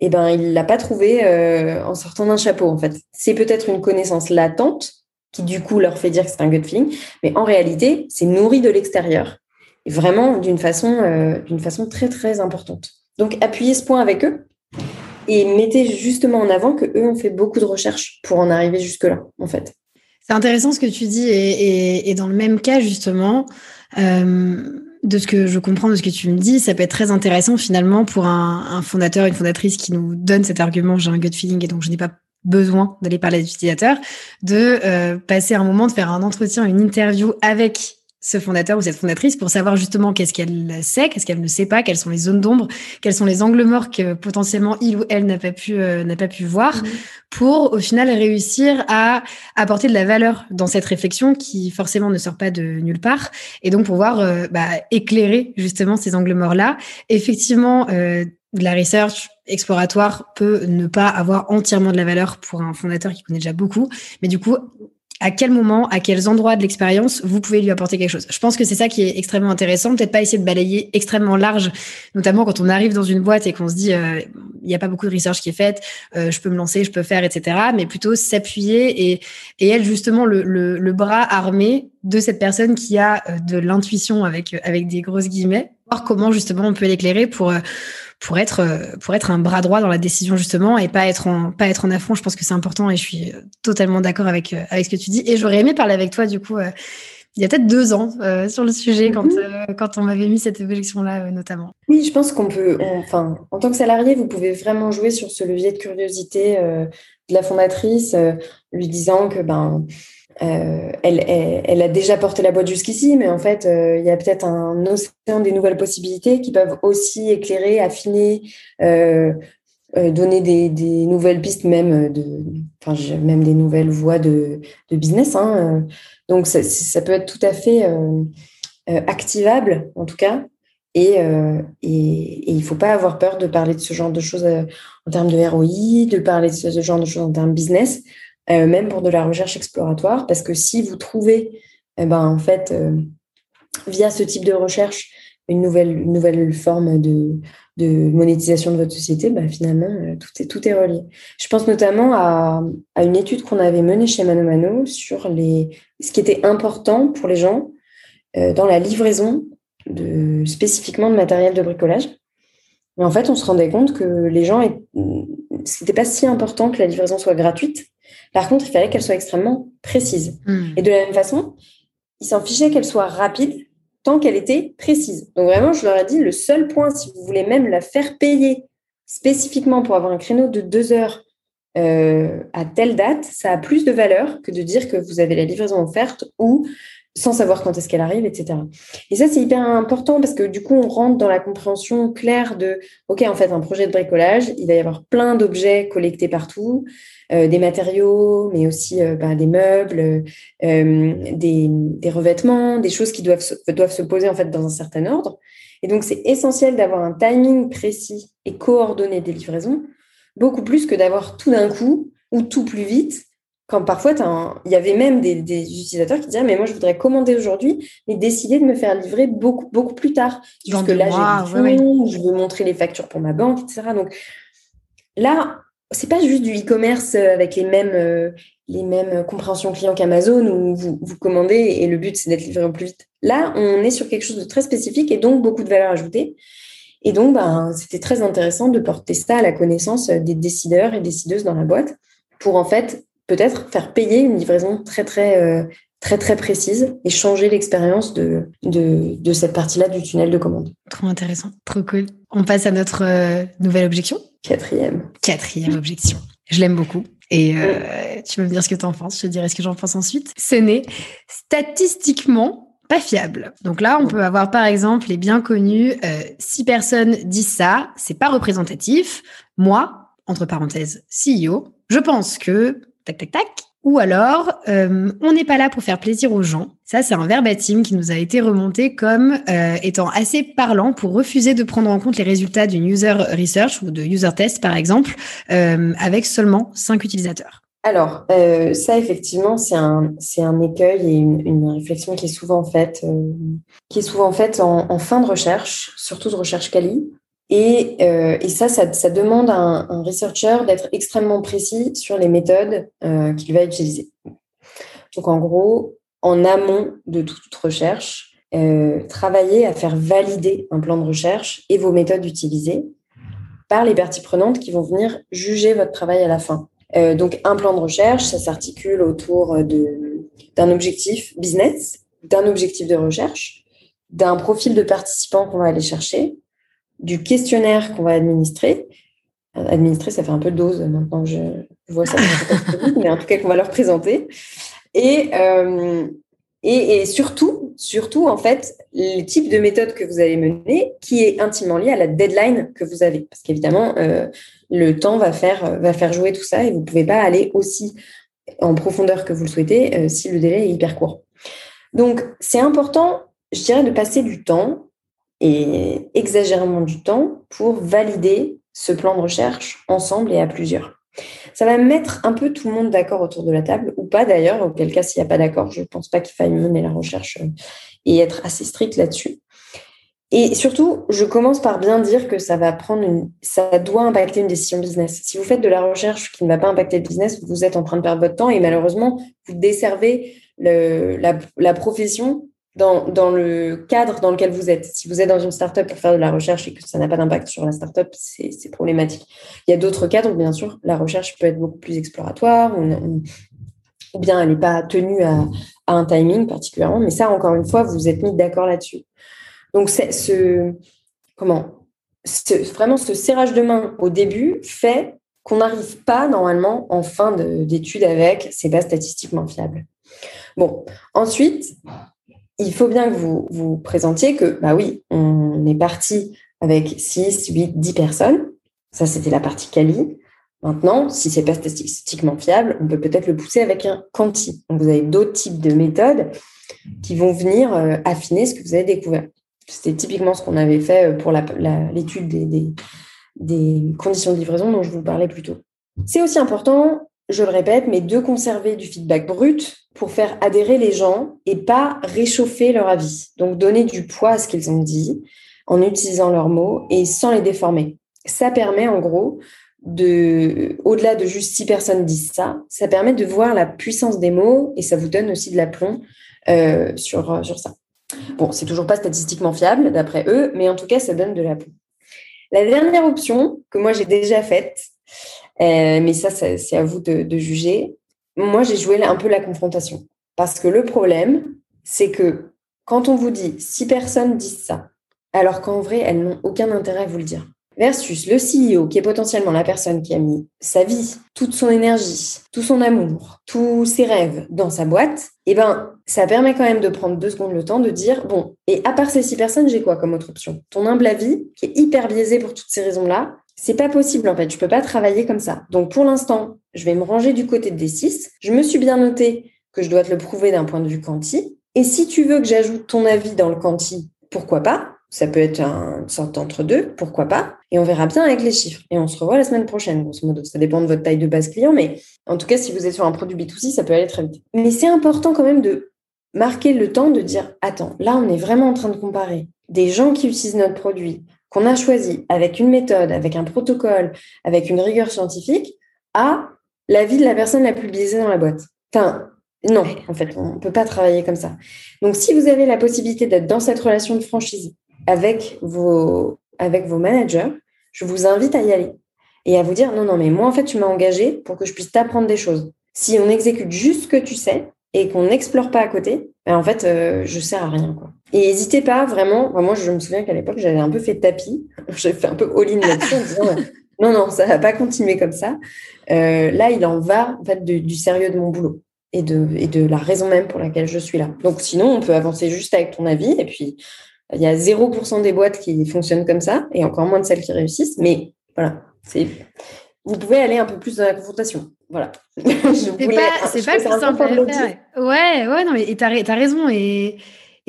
Speaker 2: eh ben, il l'a pas trouvé euh, en sortant d'un chapeau, en fait. C'est peut-être une connaissance latente qui, du coup, leur fait dire que c'est un gut feeling, mais en réalité, c'est nourri de l'extérieur. Vraiment d'une façon, euh, façon très, très importante. Donc, appuyez ce point avec eux et mettez justement en avant que eux ont fait beaucoup de recherches pour en arriver jusque-là, en fait.
Speaker 1: C'est intéressant ce que tu dis et, dans le même cas justement. Euh, de ce que je comprends de ce que tu me dis, ça peut être très intéressant finalement pour un, fondateur, une fondatrice qui nous donne cet argument, j'ai un gut feeling et donc je n'ai pas besoin d'aller parler à l'utilisateur, de euh, passer un moment, de faire un entretien, une interview avec ce fondateur ou cette fondatrice pour savoir justement qu'est-ce qu'elle sait, qu'est-ce qu'elle ne sait pas, quelles sont les zones d'ombre, quels sont les angles morts que potentiellement il ou elle n'a pas pu euh, n'a pas pu voir, mhm. pour au final réussir à apporter de la valeur dans cette réflexion qui forcément ne sort pas de nulle part, et donc pouvoir euh, bah, éclairer justement ces angles morts là. Effectivement. Euh, la research exploratoire peut ne pas avoir entièrement de la valeur pour un fondateur qui connaît déjà beaucoup, mais du coup, à quel moment, à quels endroits de l'expérience vous pouvez lui apporter quelque chose. Je pense que c'est ça qui est extrêmement intéressant. Peut-être pas essayer de balayer extrêmement large, notamment quand on arrive dans une boîte et qu'on se dit euh, il n'y a pas beaucoup de research qui est faite, euh, je peux me lancer, je peux faire, etc. Mais plutôt s'appuyer et, et être justement le, le, bras armé de cette personne qui a euh, de l'intuition avec avec des grosses guillemets, voir comment justement on peut l'éclairer pour pour être euh, pour être un bras droit dans la décision justement et pas être en pas être en affront. Je pense que c'est important et je suis totalement d'accord avec euh, avec ce que tu dis. Et j'aurais aimé parler avec toi du coup euh, il y a peut-être deux ans sur le sujet quand, mhm. quand on m'avait mis cette objection-là notamment.
Speaker 2: Oui, je pense qu'on peut, enfin, en tant que salarié, vous pouvez vraiment jouer sur ce levier de curiosité de la fondatrice, lui disant que ben euh, elle, a déjà porté la boîte jusqu'ici, mais en fait, euh, il y a peut-être un océan des nouvelles possibilités qui peuvent aussi éclairer, affiner, euh, donner des, nouvelles pistes, même, de, même des nouvelles voies de, de business. Hein. Donc, ça, peut être tout à fait activable, en tout cas. Et, et, il ne faut pas avoir peur de parler de ce genre de choses en termes de ROI, de parler de ce genre de choses en termes business. Euh, même pour de la recherche exploratoire, parce que si vous trouvez, eh ben, en fait, euh, via ce type de recherche, une nouvelle, une nouvelle forme de, de monétisation de votre société, bah, finalement, euh, tout est, tout est relié. Je pense notamment à, à une étude qu'on avait menée chez Mano Mano sur les, ce qui était important pour les gens dans la livraison de, spécifiquement de matériel de bricolage. Mais en fait, on se rendait compte que les gens, ce n'était pas si important que la livraison soit gratuite, par contre, il fallait qu'elle soit extrêmement précise. Hmm. Et de la même façon, ils s'en fichaient qu'elle soit rapide tant qu'elle était précise. Donc vraiment, je leur ai dit, le seul point, si vous voulez même la faire payer spécifiquement pour avoir un créneau de deux heures euh, à telle date, ça a plus de valeur que de dire que vous avez la livraison offerte ou sans savoir quand est-ce qu'elle arrive, etc. Et ça, c'est hyper important parce que du coup, on rentre dans la compréhension claire de, OK, en fait, un projet de bricolage, il va y avoir plein d'objets collectés partout, euh, des matériaux, mais aussi euh, bah, des meubles, euh, des, revêtements, des choses qui doivent se, doivent se poser en fait dans un certain ordre. Et donc, c'est essentiel d'avoir un timing précis et coordonné des livraisons, beaucoup plus que d'avoir tout d'un coup ou tout plus vite quand parfois, il y avait même des, utilisateurs qui disaient Mais moi, je voudrais commander aujourd'hui, mais décider de me faire livrer beaucoup, beaucoup plus tard. Parce que là, j'ai je veux montrer les factures pour ma banque, etc. Donc là, c'est pas juste du e-commerce avec les mêmes, euh, les mêmes compréhensions clients qu'Amazon où vous, vous commandez et le but, c'est d'être livré au plus vite. Là, on est sur quelque chose de très spécifique et donc beaucoup de valeur ajoutée. Et donc, ben, c'était très intéressant de porter ça à la connaissance des décideurs et décideuses dans la boîte pour en fait peut-être faire payer une livraison très très euh, très très précise et changer l'expérience de, de, cette partie-là du tunnel de commande.
Speaker 1: Trop intéressant, trop cool. On passe à notre euh, nouvelle objection.
Speaker 2: Quatrième.
Speaker 1: Quatrième objection. Je l'aime beaucoup. Et euh, tu vas me dire ce que tu en penses, je te dirai ce que j'en pense ensuite. Ce n'est statistiquement pas fiable. Donc là, on peut avoir par exemple les bien connus, si personnes disent ça, c'est pas représentatif. Moi, entre parenthèses, CEO, je pense que Ou alors, euh, on n'est pas là pour faire plaisir aux gens. Ça, c'est un verbatim qui nous a été remonté comme euh, étant assez parlant pour refuser de prendre en compte les résultats d'une user research ou de user test, par exemple, euh, avec seulement cinq utilisateurs.
Speaker 2: Alors, ça, effectivement, c'est un, c'est un écueil et une, réflexion qui est souvent faite, qui est souvent faite en, en, fin de recherche, surtout de recherche quali, et, euh, et ça, ça, ça, demande à un, un researcher d'être extrêmement précis sur les méthodes euh, qu'il va utiliser. Donc, en gros, en amont de toute recherche, euh, travailler à faire valider un plan de recherche et vos méthodes utilisées par les parties prenantes qui vont venir juger votre travail à la fin. Euh, donc, un plan de recherche, ça s'articule autour d'un objectif business, d'un objectif de recherche, d'un profil de participants qu'on va aller chercher, du questionnaire qu'on va administrer. Administrer, ça fait un peu dose maintenant je vois ça, mais en tout cas qu'on va leur présenter. Et, euh, et, et, surtout, surtout, en fait, le type de méthode que vous allez mener qui est intimement lié à la deadline que vous avez. Parce qu'évidemment, euh, le temps va faire, va faire jouer tout ça et vous ne pouvez pas aller aussi en profondeur que vous le souhaitez euh, si le délai est hyper court. Donc, c'est important, je dirais, de passer du temps et exagérément du temps pour valider ce plan de recherche ensemble et à plusieurs. Ça va mettre un peu tout le monde d'accord autour de la table, ou pas d'ailleurs, auquel cas s'il n'y a pas d'accord, je ne pense pas qu'il faille mener la recherche euh, et être assez strict là-dessus. Et surtout, je commence par bien dire que ça va prendre ça doit impacter une décision business. Si vous faites de la recherche qui ne va pas impacter le business, vous êtes en train de perdre votre temps et malheureusement, vous desservez la profession dans, le cadre dans lequel vous êtes. Si vous êtes dans une startup pour faire de la recherche et que ça n'a pas d'impact sur la startup, c'est problématique. Il y a d'autres cadres où, bien sûr, la recherche peut être beaucoup plus exploratoire ou, bien elle n'est pas tenue à, un timing particulièrement. Mais ça, encore une fois, vous êtes mis d'accord là-dessus. Donc, ce, comment, vraiment ce serrage de main au début fait qu'on n'arrive pas normalement en fin d'étude avec, c'est pas statistiquement fiable. Bon, ensuite, il faut bien que vous vous présentiez que, bah oui, on est parti avec 6, 8, 10 personnes. Ça, c'était la partie quali. Maintenant, si c'est pas statistiquement fiable, on peut peut-être le pousser avec un quanti. Donc, vous avez d'autres types de méthodes qui vont venir euh, affiner ce que vous avez découvert. C'était typiquement ce qu'on avait fait euh, pour l'étude des, des, conditions de livraison dont je vous parlais plus tôt. C'est aussi important, je le répète, mais de conserver du feedback brut pour faire adhérer les gens et pas réchauffer leur avis. Donc donner du poids à ce qu'ils ont dit en utilisant leurs mots et sans les déformer. Ça permet en gros de, au-delà de juste six personnes disent ça, ça permet de voir la puissance des mots et ça vous donne aussi de l'aplomb euh, sur, sur ça. Bon, c'est toujours pas statistiquement fiable d'après eux, mais en tout cas, ça donne de l'aplomb. La dernière option que moi j'ai déjà faite, euh, mais ça, c'est à vous de juger. Moi, j'ai joué un peu la confrontation. Parce que le problème, c'est que quand on vous dit six personnes disent ça, alors qu'en vrai, elles n'ont aucun intérêt à vous le dire versus le CEO qui est potentiellement la personne qui a mis sa vie, toute son énergie, tout son amour, tous ses rêves dans sa boîte, eh ben, ça permet quand même de prendre deux secondes le temps de dire, bon, et à part ces six personnes, j'ai quoi comme autre option? Ton humble avis, qui est hyper biaisé pour toutes ces raisons-là, c'est pas possible en fait, je peux pas travailler comme ça. Donc pour l'instant, je vais me ranger du côté des six. Je me suis bien noté que je dois te le prouver d'un point de vue quanti. Et si tu veux que j'ajoute ton avis dans le quanti, pourquoi pas? Ça peut être une sorte d'entre deux, pourquoi pas? Et on verra bien avec les chiffres. Et on se revoit la semaine prochaine, grosso modo. Ça dépend de votre taille de base client, mais en tout cas, si vous êtes sur un produit B2C, ça peut aller très vite. Mais c'est important quand même de marquer le temps de dire, attends, là, on est vraiment en train de comparer des gens qui utilisent notre produit, qu'on a choisi avec une méthode, avec un protocole, avec une rigueur scientifique, à la vie de la personne la plus biaisée dans la boîte. Enfin, non, en fait, on ne peut pas travailler comme ça. Donc, si vous avez la possibilité d'être dans cette relation de franchise, avec vos, avec vos managers, je vous invite à y aller et à vous dire non, non, mais moi, en fait, tu m'as engagé pour que je puisse t'apprendre des choses. Si on exécute juste ce que tu sais et qu'on n'explore pas à côté, ben, en fait, euh, je sers à rien. Quoi. Et n'hésitez pas vraiment, moi, je me souviens qu'à l'époque, j'avais un peu fait tapis, j'ai fait un peu all-in là-dessus en disant non, non, ça va pas continuer comme ça. Euh, là, il en va en fait du sérieux de mon boulot et de, et de la raison même pour laquelle je suis là. Donc sinon, on peut avancer juste avec ton avis et puis il y a 0% des boîtes qui fonctionnent comme ça et encore moins de celles qui réussissent. Mais voilà, c'est vous pouvez aller un peu plus dans la confrontation. Voilà.
Speaker 1: c'est pas, c'est pas plus simple à faire. Ouais, ouais, non, mais tu as, raison. Et,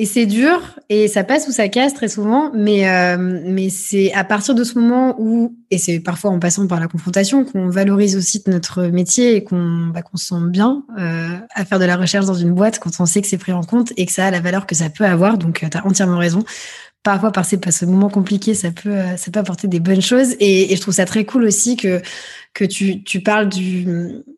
Speaker 1: et c'est dur et ça passe ou ça casse très souvent, mais, euh, mais c'est à partir de ce moment où, et c'est parfois en passant par la confrontation, qu'on valorise aussi notre métier et qu'on bah, se sent bien euh, à faire de la recherche dans une boîte quand on sait que c'est pris en compte et que ça a la valeur que ça peut avoir. Donc, euh, tu as entièrement raison parfois par ce moment compliqué, ça peut, euh, ça peut apporter des bonnes choses. Et, je trouve ça très cool aussi que, que tu, tu parles du,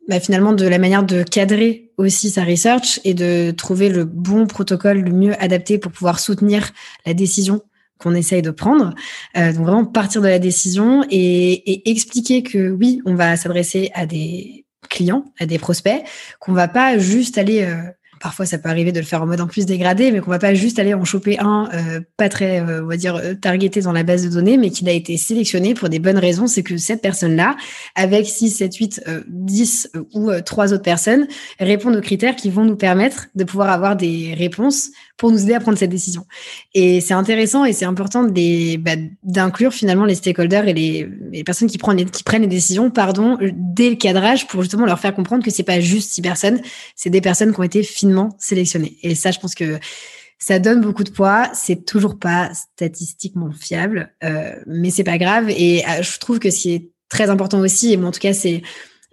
Speaker 1: bah, finalement de la manière de cadrer aussi sa research et de trouver le bon protocole le mieux adapté pour pouvoir soutenir la décision qu'on essaye de prendre. Euh, donc vraiment partir de la décision et, et expliquer que oui, on va s'adresser à des clients, à des prospects, qu'on va pas juste aller euh, parfois ça peut arriver de le faire en mode en plus dégradé, mais qu'on va pas juste aller en choper un euh, pas très, euh, on va dire, euh, targeté dans la base de données, mais qu'il a été sélectionné pour des bonnes raisons. C'est que cette personne-là, avec 6, 7, 8, 10 ou trois autres personnes, répondent aux critères qui vont nous permettre de pouvoir avoir des réponses pour nous aider à prendre cette décision. Et c'est intéressant et c'est important bah, d'inclure finalement les stakeholders et les, personnes qui prennent les, qui prennent les décisions, pardon, dès le cadrage pour justement leur faire comprendre que c'est pas juste six personnes, c'est des personnes qui ont été finement sélectionnées. Et ça, je pense que ça donne beaucoup de poids. C'est toujours pas statistiquement fiable, euh, mais c'est pas grave. Et euh, je trouve que ce qui est très important aussi, et moi en tout cas, c'est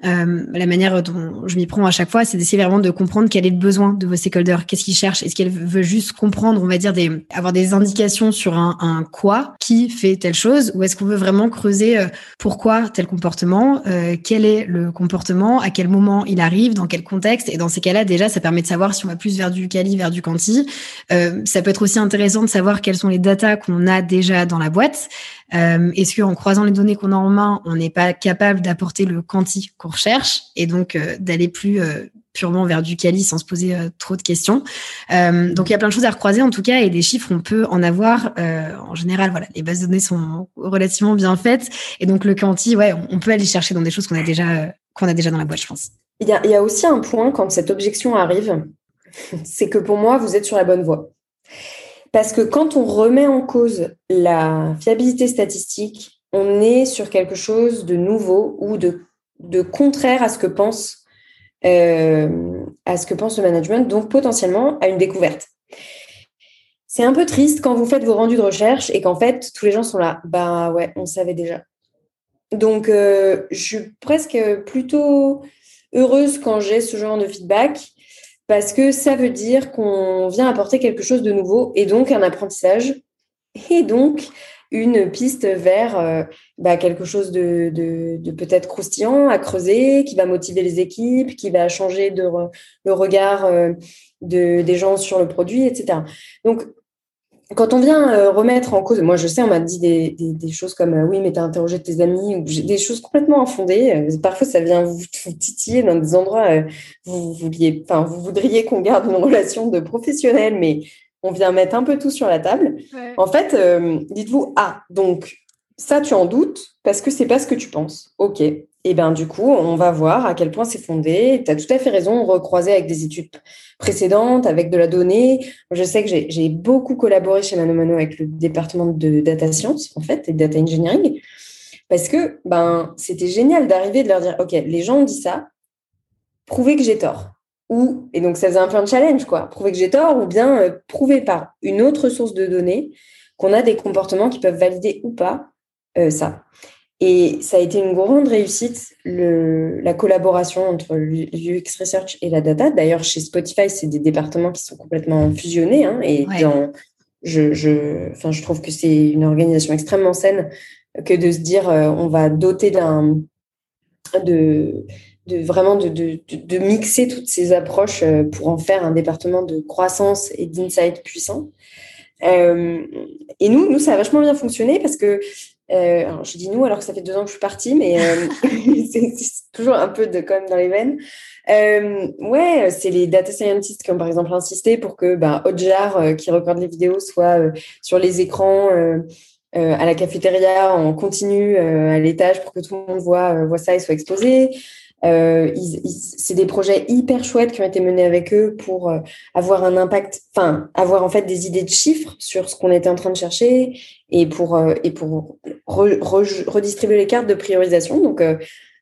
Speaker 1: euh, la manière dont je m'y prends à chaque fois, c'est d'essayer vraiment de comprendre quel est le besoin de vos stakeholders, qu'est-ce qu'ils cherchent, est-ce qu'elle veut juste comprendre, on va dire, des, avoir des indications sur un, un quoi qui fait telle chose, ou est-ce qu'on veut vraiment creuser euh, pourquoi tel comportement, euh, quel est le comportement, à quel moment il arrive, dans quel contexte, et dans ces cas-là, déjà, ça permet de savoir si on va plus vers du quali, vers du quanti. ça peut être aussi intéressant de savoir quelles sont les datas qu'on a déjà dans la boîte. Euh, Est-ce qu'en croisant les données qu'on a en main, on n'est pas capable d'apporter le quanti qu'on recherche et donc euh, d'aller plus euh, purement vers du quali sans se poser trop de questions? donc il y a plein de choses à recroiser en tout cas et des chiffres on peut en avoir. en général, voilà, les bases de données sont relativement bien faites et donc le quanti, ouais, on peut aller chercher dans des choses qu'on a déjà qu'on a déjà dans la boîte, je pense.
Speaker 2: Il y, a, il y a aussi un point quand cette objection arrive, c'est que pour moi vous êtes sur la bonne voie. Parce que quand on remet en cause la fiabilité statistique, on est sur quelque chose de nouveau ou de, de contraire à ce que pense euh, à ce que pense le management, donc potentiellement à une découverte. C'est un peu triste quand vous faites vos rendus de recherche et qu'en fait tous les gens sont là. Bah ouais, on savait déjà. Donc euh, je suis presque plutôt heureuse quand j'ai ce genre de feedback parce que ça veut dire qu'on vient apporter quelque chose de nouveau et donc un apprentissage et donc une piste vers euh, bah, quelque chose de, peut-être croustillant à creuser, qui va motiver les équipes, qui va changer de le regard euh, des gens sur le produit, etc. Donc, quand on vient euh, remettre en cause, moi je sais, on m'a dit des, choses comme oui, mais tu as interrogé tes amis, ou des choses complètement infondées. Euh, parfois, ça vient vous, titiller dans des endroits euh, vous vouliez, enfin, vous voudriez qu'on garde une relation de professionnel, mais on vient mettre un peu tout sur la table. En fait, dites-vous ah, donc ça tu en doutes parce que c'est pas ce que tu penses. Ok, et bien, du coup, on va voir à quel point c'est fondé. Tu as tout à fait raison, recroiser avec des études précédentes, avec de la donnée. Je sais que j'ai beaucoup collaboré chez Mano avec le département de data science, en fait, et data engineering, parce que ben, c'était génial d'arriver de leur dire, OK, les gens ont dit ça, prouvez que j'ai tort. Ou, et donc ça faisait un peu un challenge, quoi, prouver que j'ai tort, ou bien euh, prouver par une autre source de données qu'on a des comportements qui peuvent valider ou pas euh, ça. Et ça a été une grande réussite, le, la collaboration entre l'UX Research et la data. D'ailleurs, chez Spotify, c'est des départements qui sont complètement fusionnés. Hein, et dans, je, je, enfin, je trouve que c'est une organisation extrêmement saine que de se dire euh, on va doter d'un de, de vraiment de, de, de, mixer toutes ces approches euh, pour en faire un département de croissance et d'insight puissant. Euh, et nous, nous, ça a vachement bien fonctionné parce que euh, alors, je dis nous alors que ça fait deux ans que je suis partie, mais euh, c'est toujours un peu de quand même dans les veines. Euh, ouais, c'est les data scientists qui ont par exemple insisté pour que Hotjar, qui recorde les vidéos, soit sur les écrans à la cafétéria en continu à l'étage pour que tout le monde voit, voit ça et soit exposé. Euh, c'est des projets hyper chouettes qui ont été menés avec eux pour euh, avoir un impact, enfin avoir en fait des idées de chiffres sur ce qu'on était en train de chercher et pour euh, et pour redistribuer les cartes de priorisation. Donc euh,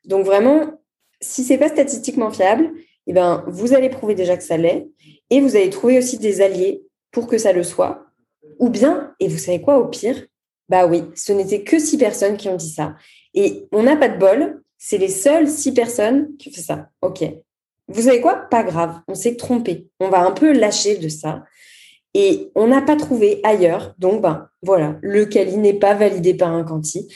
Speaker 2: donc vraiment, si c'est pas statistiquement fiable, eh ben vous allez prouver déjà que ça l'est et vous allez trouver aussi des alliés pour que ça le soit. Ou bien, et vous savez quoi au pire Bah oui, ce n'était que six personnes qui ont dit ça. Et on n'a pas de bol, c'est les seules six personnes qui font ça. OK. Vous savez quoi? Pas grave, on s'est trompé. On va un peu lâcher de ça. Et on n'a pas trouvé ailleurs. Donc, ben, voilà, le Cali n'est pas validé par un quanti.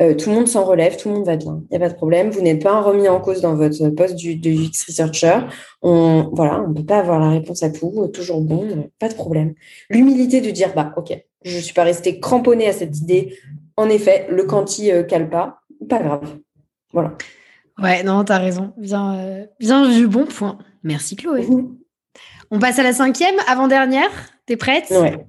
Speaker 2: Euh, tout le monde s'en relève, tout le monde va bien. Il n'y a pas de problème. Vous n'êtes pas remis en cause dans votre poste de UX Researcher. On voilà, ne peut pas avoir la réponse à tout. Toujours bon, pas de problème. L'humilité de dire, bah, OK, je ne suis pas resté cramponné à cette idée. En effet, le quanti euh, cale pas. Pas grave. Voilà.
Speaker 1: Ouais, non, tu as raison. Bien, euh, bien vu, bon point. Merci Chloé. On passe à la cinquième, avant-dernière. T'es prête?
Speaker 2: Ouais.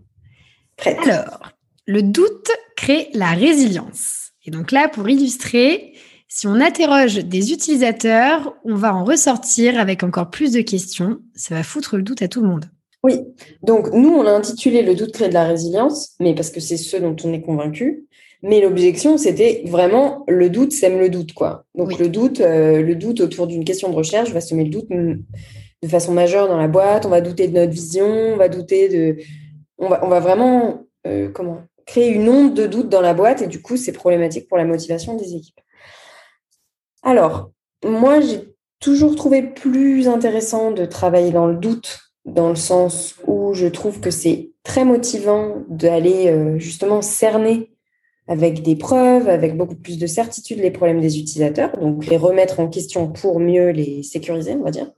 Speaker 2: Prête.
Speaker 1: Alors, le doute crée la résilience. Et donc là, pour illustrer, si on interroge des utilisateurs, on va en ressortir avec encore plus de questions. Ça va foutre le doute à tout le monde.
Speaker 2: Oui, donc nous, on a intitulé le doute crée de la résilience, mais parce que c'est ce dont on est convaincu. Mais l'objection, c'était vraiment le doute sème le doute, quoi. Donc le doute, euh, le doute autour d'une question de recherche va semer le doute de façon majeure dans la boîte. On va douter de notre vision, on va douter de, on va, on va vraiment euh, comment créer une onde de doute dans la boîte et du coup c'est problématique pour la motivation des équipes. Alors moi j'ai toujours trouvé plus intéressant de travailler dans le doute dans le sens où je trouve que c'est très motivant d'aller euh, justement cerner avec des preuves, avec beaucoup plus de certitude les problèmes des utilisateurs, donc les remettre en question pour mieux les sécuriser, on va dire.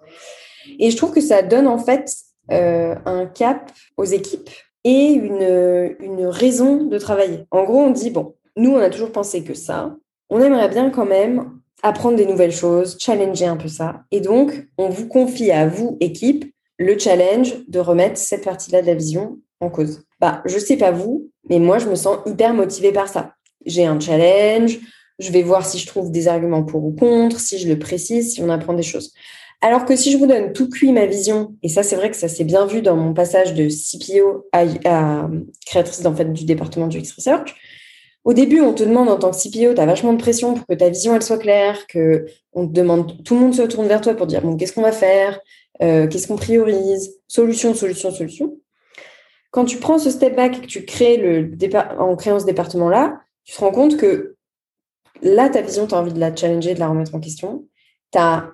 Speaker 2: Et je trouve que ça donne en fait euh, un cap aux équipes et une, une raison de travailler. En gros, on dit, bon, nous, on a toujours pensé que ça, on aimerait bien quand même apprendre des nouvelles choses, challenger un peu ça. Et donc, on vous confie à vous, équipe, le challenge de remettre cette partie-là de la vision en cause. Bah, je sais pas vous, mais moi, je me sens hyper motivée par ça. J'ai un challenge, je vais voir si je trouve des arguments pour ou contre, si je le précise, si on apprend des choses. Alors que si je vous donne tout cuit ma vision, et ça c'est vrai que ça s'est bien vu dans mon passage de CPO à, créatrice du département du X Research, au début, on te demande en tant que CPO, tu as vachement de pression pour que ta vision elle soit claire, que on te demande, tout le monde se tourne vers toi pour dire bon, qu'est-ce qu'on va faire, euh, qu'est-ce qu'on priorise, solution, solution, solution. Quand tu prends ce step back et que tu crées le en créant ce département-là, tu te rends compte que là, ta vision, tu as envie de la challenger, de la remettre en question. As,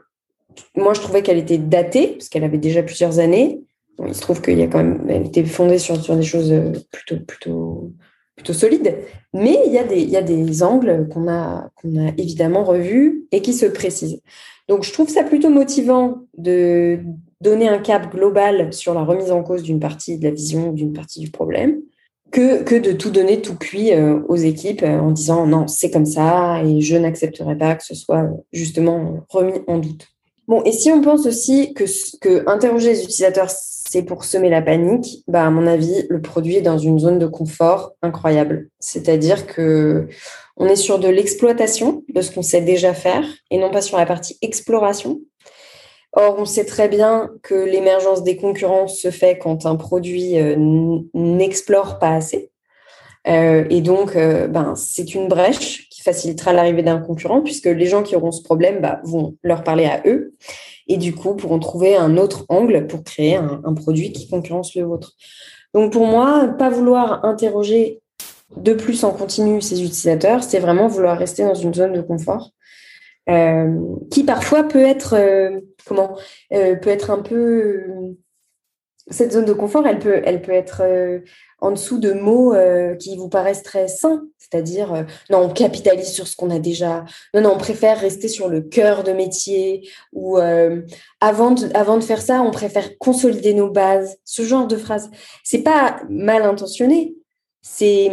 Speaker 2: moi, je trouvais qu'elle était datée, parce qu'elle avait déjà plusieurs années. il se trouve qu'il y a quand même, elle était fondée sur, sur des choses euh, plutôt, plutôt plutôt solide. Mais il y a des, il y a des angles qu'on a, qu'on a évidemment revus et qui se précisent. Donc, je trouve ça plutôt motivant de donner un cap global sur la remise en cause d'une partie de la vision, d'une partie du problème, que, que de tout donner tout cuit euh, aux équipes euh, en disant non, c'est comme ça et je n'accepterai pas que ce soit justement remis en doute. Bon, et si on pense aussi que, que interroger les utilisateurs, c'est pour semer la panique, bah, à mon avis, le produit est dans une zone de confort incroyable. C'est-à-dire que on est sur de l'exploitation de ce qu'on sait déjà faire et non pas sur la partie exploration. Or, on sait très bien que l'émergence des concurrents se fait quand un produit euh, n'explore pas assez. Euh, et donc, euh, ben, c'est une brèche facilitera l'arrivée d'un concurrent puisque les gens qui auront ce problème bah, vont leur parler à eux et du coup pourront trouver un autre angle pour créer un, produit qui concurrence le vôtre. Donc pour moi, pas vouloir interroger de plus en continu ces utilisateurs, c'est vraiment vouloir rester dans une zone de confort qui parfois peut être comment euh, peut être un peu cette zone de confort, elle peut, être en dessous de mots euh, qui vous paraissent très sains, c'est-à-dire euh, non, on capitalise sur ce qu'on a déjà, non, non, on préfère rester sur le cœur de métier, ou euh, avant, de, faire ça, on préfère consolider nos bases, ce genre de phrase. C'est pas mal intentionné, c'est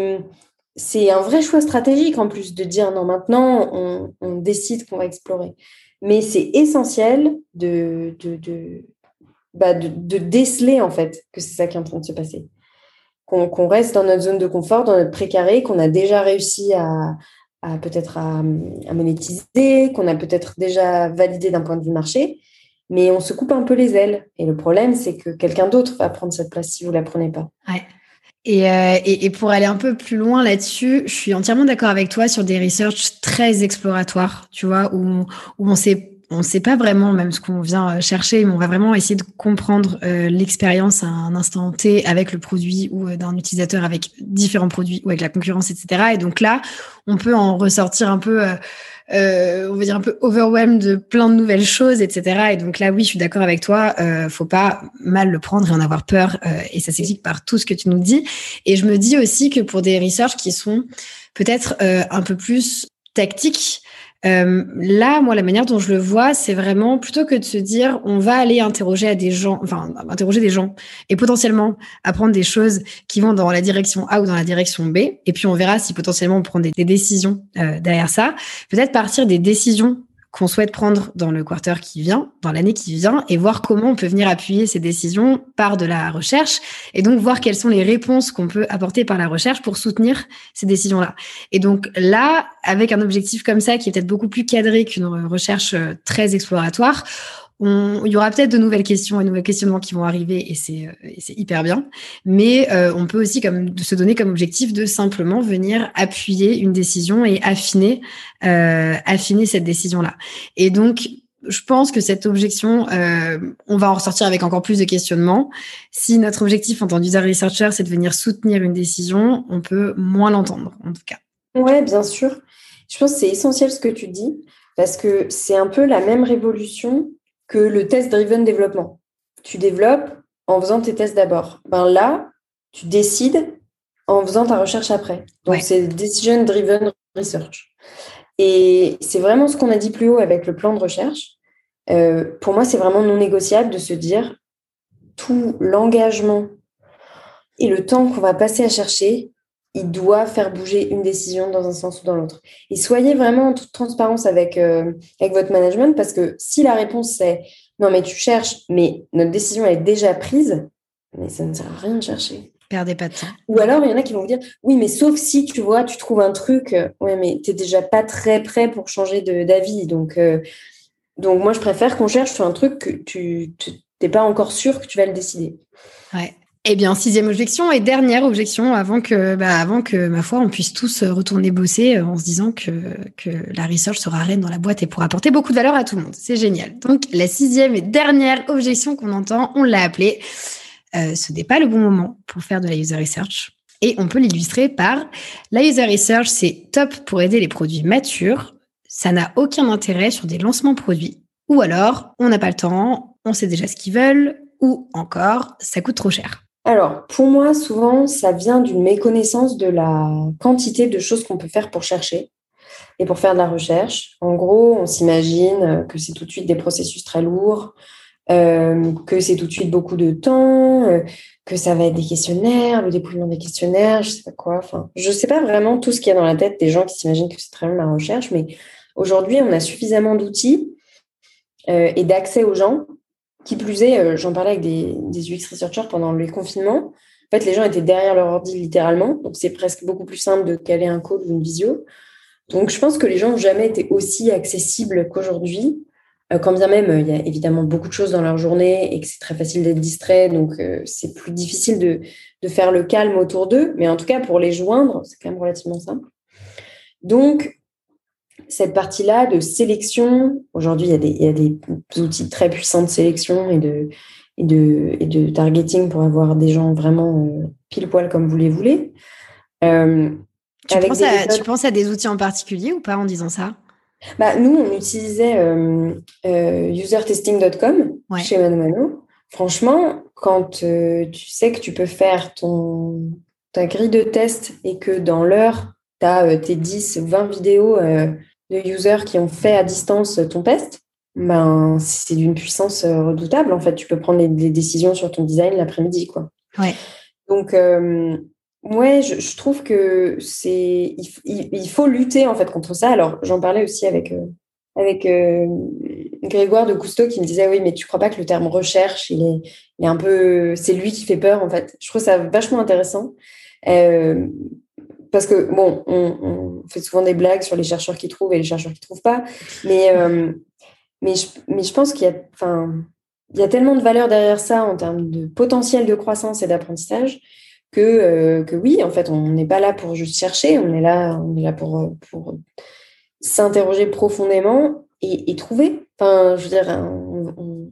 Speaker 2: un vrai choix stratégique en plus de dire non, maintenant on décide qu'on va explorer. Mais c'est essentiel bah de, déceler en fait que c'est ça qui est en train de se passer qu'on reste dans notre zone de confort, dans notre précaré, qu'on a déjà réussi à, peut-être à, monétiser, qu'on a peut-être déjà validé d'un point de vue marché, mais on se coupe un peu les ailes. Et le problème, c'est que quelqu'un d'autre va prendre cette place si vous ne la prenez pas.
Speaker 1: Et, euh, et, et, pour aller un peu plus loin là-dessus, je suis entièrement d'accord avec toi sur des research très exploratoires, tu vois, où, où on sait on ne sait pas vraiment même ce qu'on vient euh, chercher, mais on va vraiment essayer de comprendre euh, l'expérience à un instant T avec le produit ou euh, d'un utilisateur avec différents produits ou avec la concurrence, etc. Et donc là, on peut en ressortir un peu, on va dire un peu overwhelmed de plein de nouvelles choses, etc. Et donc là, oui, je suis d'accord avec toi. Euh, faut pas mal le prendre et en avoir peur. et ça s'explique par tout ce que tu nous dis. Et je me dis aussi que pour des research qui sont peut-être un peu plus tactiques, euh, là, moi, la manière dont je le vois, c'est vraiment plutôt que de se dire, on va aller interroger à des gens, enfin, interroger des gens et potentiellement apprendre des choses qui vont dans la direction A ou dans la direction B. Et puis, on verra si potentiellement on prend des, décisions euh, derrière ça. Peut-être partir des décisions qu'on souhaite prendre dans le quarter qui vient, dans l'année qui vient, et voir comment on peut venir appuyer ces décisions par de la recherche, et donc voir quelles sont les réponses qu'on peut apporter par la recherche pour soutenir ces décisions-là. Et donc là, avec un objectif comme ça, qui est peut-être beaucoup plus cadré qu'une recherche euh, très exploratoire, il y aura peut-être de nouvelles questions et de nouveaux questionnements qui vont arriver et c'est euh, hyper bien. Mais euh, on peut aussi comme se donner comme objectif de simplement venir appuyer une décision et affiner euh, affiner cette décision là. Et donc je pense que cette objection, on va en ressortir avec encore plus de questionnements. Si notre objectif en tant qu'user researcher, c'est de venir soutenir une décision, on peut moins l'entendre, en tout cas.
Speaker 2: Ouais, bien sûr. Je pense que c'est essentiel ce que tu dis, parce que c'est un peu la même révolution que le test-driven développement. Tu développes en faisant tes tests d'abord. Ben là, tu décides en faisant ta recherche après. Donc, c'est decision-driven research. Et c'est vraiment ce qu'on a dit plus haut avec le plan de recherche. Euh, pour moi, c'est vraiment non négociable de se dire tout l'engagement et le temps qu'on va passer à chercher, il doit faire bouger une décision dans un sens ou dans l'autre. Et soyez vraiment en toute transparence avec, euh, avec votre management parce que si la réponse c'est non, mais tu cherches, mais notre décision est déjà prise, mais ça ne sert à rien de chercher.
Speaker 1: Perdez pas de temps.
Speaker 2: Ou alors, il y en a qui vont vous dire oui, mais sauf si tu vois, tu trouves un truc, euh, ouais, mais tu n'es déjà pas très prêt pour changer d'avis. Donc, euh, donc, moi, je préfère qu'on cherche sur un truc que tu n'es pas encore sûr que tu vas le décider.
Speaker 1: Ouais. Eh bien, sixième objection et dernière objection avant que, bah, avant que, ma foi, on puisse tous euh, retourner bosser euh, en se disant que, que la research sera reine dans la boîte et pour apporter beaucoup de valeur à tout le monde. C'est génial. Donc, la sixième et dernière objection qu'on entend, on l'a appelée, euh, ce n'est pas le bon moment pour faire de la user research. Et on peut l'illustrer par la user research, c'est top pour aider les produits matures. Ça n'a aucun intérêt sur des lancements produits. Ou alors, on n'a pas le temps, on sait déjà ce qu'ils veulent, ou encore, ça coûte trop cher.
Speaker 2: Alors, pour moi, souvent, ça vient d'une méconnaissance de la quantité de choses qu'on peut faire pour chercher et pour faire de la recherche. En gros, on s'imagine que c'est tout de suite des processus très lourds, euh, que c'est tout de suite beaucoup de temps, euh, que ça va être des questionnaires, le dépouillement des questionnaires, je sais pas quoi. Enfin, je sais pas vraiment tout ce qu'il y a dans la tête des gens qui s'imaginent que c'est très long la recherche, mais aujourd'hui, on a suffisamment d'outils euh, et d'accès aux gens qui plus est, euh, j'en parlais avec des, des, UX researchers pendant le confinement. En fait, les gens étaient derrière leur ordi littéralement, donc c'est presque beaucoup plus simple de caler un call ou une visio. Donc, je pense que les gens n'ont jamais été aussi accessibles qu'aujourd'hui. Euh, quand bien même, il y a évidemment beaucoup de choses dans leur journée et que c'est très facile d'être distrait, donc euh, c'est plus difficile de, de, faire le calme autour d'eux. Mais en tout cas, pour les joindre, c'est quand même relativement simple. Donc, cette partie-là de sélection, aujourd'hui, il, il, y a des outils très puissants de sélection et de, et de, et de targeting pour avoir des gens vraiment euh, pile poil comme vous les voulez.
Speaker 1: Euh, tu, penses à, tu, penses à, des outils en particulier ou pas en disant ça?
Speaker 2: Bah, Nous, on utilisait euh, usertesting.com chez Mano Franchement, quand tu sais que tu peux faire ton, ta grille de test et que dans l'heure, tu as tes 10 ou 20 vidéos de users qui ont fait à distance ton test, ben, c'est d'une puissance euh, redoutable. En fait, tu peux prendre des, décisions sur ton design l'après-midi. Quoi.
Speaker 1: Ouais.
Speaker 2: Donc, euh, ouais, je, trouve que c'est il, faut lutter en fait contre ça. Alors, j'en parlais aussi avec, euh, avec Grégoire de Cousteau qui me disait Oui, mais tu crois pas que le terme recherche, il est, il est un peu. C'est lui qui fait peur en fait. Je trouve ça vachement intéressant parce que, bon, on, fait souvent des blagues sur les chercheurs qui trouvent et les chercheurs qui ne trouvent pas, mais, euh, mais, je, mais je pense qu'il y a, enfin, il y a tellement de valeur derrière ça en termes de potentiel de croissance et d'apprentissage que, euh, que oui, en fait, on n'est pas là pour juste chercher, on est là, on est là pour, pour s'interroger profondément et, trouver. Enfin, je veux dire,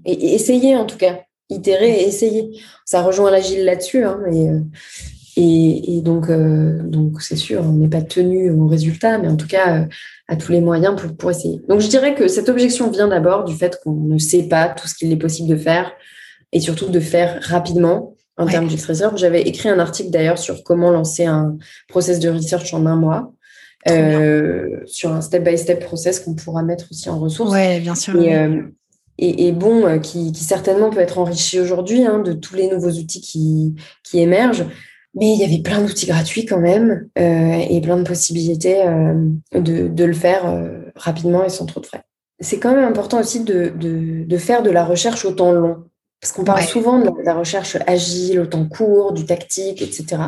Speaker 2: et, essayer en tout cas, itérer et essayer. Ça rejoint l'agile là-dessus, hein, mais, euh, et, donc, euh, donc c'est sûr, on n'est pas tenu au résultat, mais en tout cas, euh, à tous les moyens pour, pour essayer. Donc, je dirais que cette objection vient d'abord du fait qu'on ne sait pas tout ce qu'il est possible de faire et surtout de faire rapidement en termes de research. J'avais écrit un article d'ailleurs sur comment lancer un process de research en un mois. Euh, sur un step-by-step process qu'on pourra mettre aussi en ressources.
Speaker 1: Oui, bien sûr.
Speaker 2: Et, et, bon, qui, qui, certainement peut être enrichi aujourd'hui hein, de tous les nouveaux outils qui, qui émergent. Mais il y avait plein d'outils gratuits quand même euh, et plein de possibilités euh, de, de, le faire euh, rapidement et sans trop de frais. C'est quand même important aussi de, de, de, faire de la recherche au temps long. Parce qu'on parle souvent de la recherche agile, au temps court, du tactique, etc.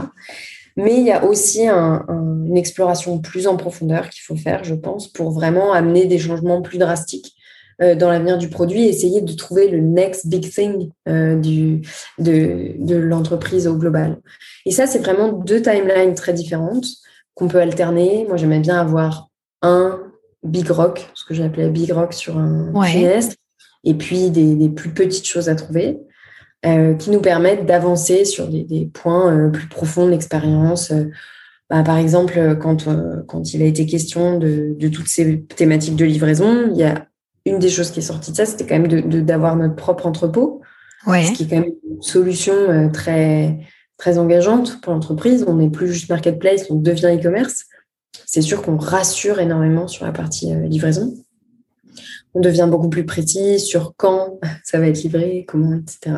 Speaker 2: Mais il y a aussi un, une exploration plus en profondeur qu'il faut faire, je pense, pour vraiment amener des changements plus drastiques dans l'avenir du produit, essayer de trouver le next big thing euh, du, de, de l'entreprise au global. Et ça, c'est vraiment deux timelines très différentes qu'on peut alterner. Moi, j'aimais bien avoir un big rock, ce que j'appelais big rock sur un trimestre, et puis des, des, plus petites choses à trouver. Euh, qui nous permettent d'avancer sur des, des points euh, plus profonds d'expérience. Bah, par exemple, quand, quand il a été question de, de, toutes ces thématiques de livraison, il y a une des choses qui est sortie de ça, c'était quand même d'avoir de, d'avoir notre propre entrepôt.
Speaker 1: Ouais.
Speaker 2: Ce qui est quand même une solution euh, très, très engageante pour l'entreprise. On n'est plus juste marketplace, on devient e-commerce. C'est sûr qu'on rassure énormément sur la partie euh, livraison. On devient beaucoup plus précis sur quand ça va être livré, comment, etc.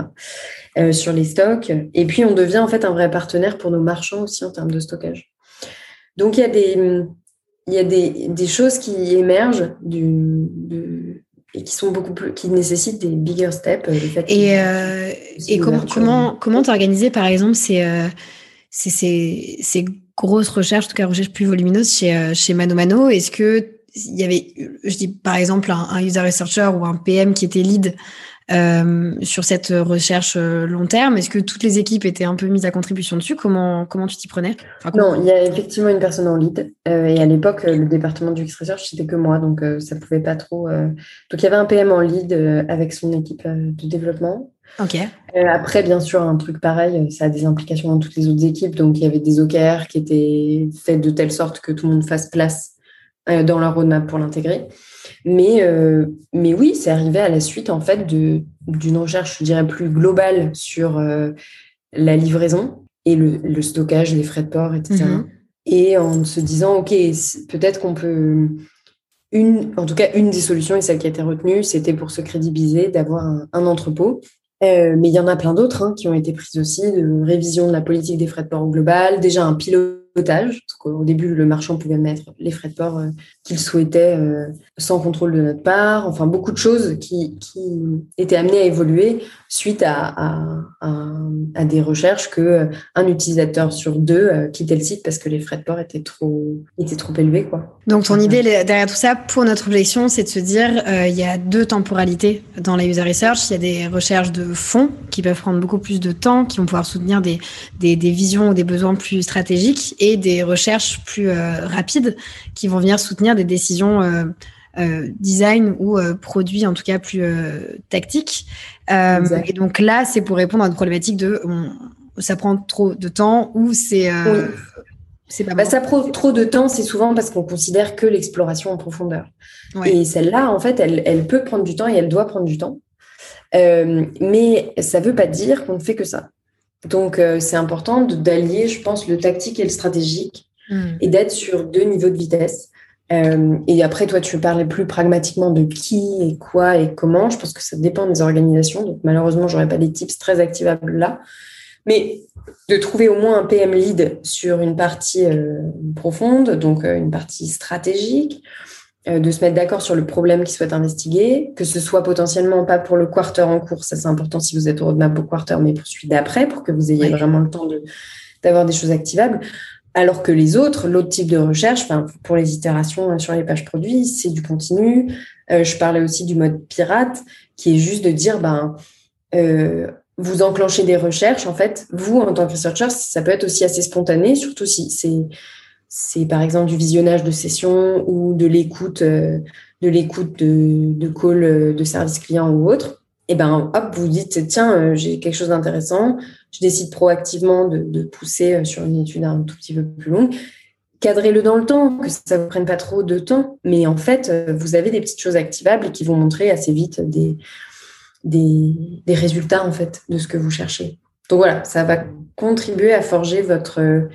Speaker 2: Euh, sur les stocks. Et puis, on devient en fait un vrai partenaire pour nos marchands aussi en termes de stockage. Donc, il y a des, il y a des, des choses qui émergent du, et qui sont beaucoup plus, qui nécessitent des bigger steps.
Speaker 1: et, et comment, comment, comment t'organiser, par exemple, ces, ces, ces, grosses recherches, en tout cas recherches plus volumineuses chez, chez Mano Mano? Est-ce que il y avait, je dis par exemple, un, user researcher ou un PM qui était lead euh, sur cette recherche euh, long terme Est-ce que toutes les équipes étaient un peu mises à contribution dessus? Comment, comment tu t'y prenais?
Speaker 2: Non, il y a effectivement une personne en lead. Euh, et à l'époque, le département du UX Research, c'était que moi. Donc, ça pouvait pas trop. Donc, il y avait un PM en lead avec son équipe de développement.
Speaker 1: Ok.
Speaker 2: après, bien sûr, un truc pareil, ça a des implications dans toutes les autres équipes. Donc, il y avait des OKR qui étaient faits de telle sorte que tout le monde fasse place dans leur roadmap pour l'intégrer. Mais, euh, mais oui, c'est arrivé à la suite en fait d'une recherche, je dirais, plus globale sur euh, la livraison et le, stockage, les frais de port, etc. Mm-hmm. Et en se disant, OK, peut-être qu'on peut... Une, en tout cas, une des solutions, et celle qui a été retenue, c'était pour se crédibiliser d'avoir un, entrepôt. Euh, mais il y en a plein d'autres hein, qui ont été prises aussi, de révision de la politique des frais de port au global, déjà un pilote parce qu'au début, le marchand pouvait mettre les frais de port euh, qu'il souhaitait euh, sans contrôle de notre part. Enfin, beaucoup de choses qui, étaient amenées à évoluer suite à, à, des recherches que euh, un utilisateur sur deux quittait le site parce que les frais de port étaient trop, étaient trop élevés. Quoi.
Speaker 1: Donc, ton idée derrière tout ça, pour notre objection, c'est de se dire il y a deux temporalités dans la user research. Il y a des recherches de fonds qui peuvent prendre beaucoup plus de temps, qui vont pouvoir soutenir des, des, des visions ou des besoins plus stratégiques et des recherches plus euh, rapides qui vont venir soutenir des décisions euh, euh, design ou produits en tout cas plus tactiques. et donc là, c'est pour répondre à une problématique de ça prend trop de temps ou c'est
Speaker 2: bah, ça prend trop de temps, c'est souvent parce qu'on considère que l'exploration en profondeur. Et celle-là, en fait, elle, elle, peut prendre du temps et elle doit prendre du temps. mais ça ne veut pas dire qu'on ne fait que ça. Donc, euh, c'est important d'allier, je pense, le tactique et le stratégique hmm. et d'être sur deux niveaux de vitesse. Euh, et après, toi, tu parlais plus pragmatiquement de qui et quoi et comment. Je pense que ça dépend des organisations. Donc, malheureusement, j'aurais pas des tips très activables là. Mais de trouver au moins un PM lead sur une partie euh, profonde, donc une partie stratégique, de se mettre d'accord sur le problème qu'ils souhaitent investiguer, que ce soit potentiellement pas pour le quarter en cours, ça c'est important si vous êtes au roadmap au quarter, mais pour celui d'après, pour que vous ayez vraiment le temps d'avoir des choses activables. Alors que les autres, l'autre type de recherche, pour les itérations euh, sur les pages produits, c'est du continu. Euh, je parlais aussi du mode pirate, qui est juste de dire, ben, vous enclenchez des recherches, en fait, vous, en tant que researcher, ça peut être aussi assez spontané, surtout si c'est c'est par exemple du visionnage de sessions ou de l'écoute euh, de l'écoute de, de call euh, de service client ou autre, et ben hop, vous dites tiens, euh, j'ai quelque chose d'intéressant, je décide proactivement de, de, pousser sur une étude un tout petit peu plus longue. Cadrez-le dans le temps, que ça ne vous prenne pas trop de temps, mais en fait, vous avez des petites choses activables qui vont montrer assez vite des, des, des résultats en fait de ce que vous cherchez. Donc voilà, ça va contribuer à forger votre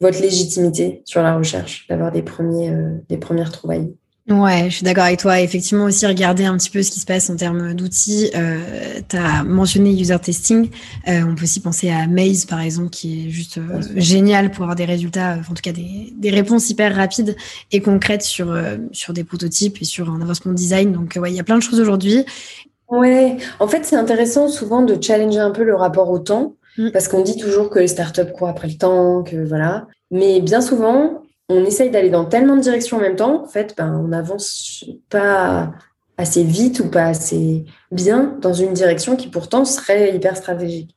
Speaker 2: votre légitimité sur la recherche, d'avoir des, premiers, euh, des premières trouvailles.
Speaker 1: Ouais, je suis d'accord avec toi. Effectivement, aussi regarder un petit peu ce qui se passe en termes d'outils. Euh, tu as mentionné user testing. Euh, on peut aussi penser à Maze, par exemple, qui est juste euh, génial pour avoir des résultats, en tout cas des, des, réponses hyper rapides et concrètes sur, sur des prototypes et sur un avancement de design. Donc, ouais, il y a plein de choses aujourd'hui.
Speaker 2: Ouais, en fait, c'est intéressant souvent de challenger un peu le rapport au temps. Mm. Parce qu'on dit toujours que les startups courent après le temps, que voilà. Mais bien souvent, on essaye d'aller dans tellement de directions en même temps, en fait, ben, on n'avance pas assez vite ou pas assez bien dans une direction qui pourtant serait hyper stratégique.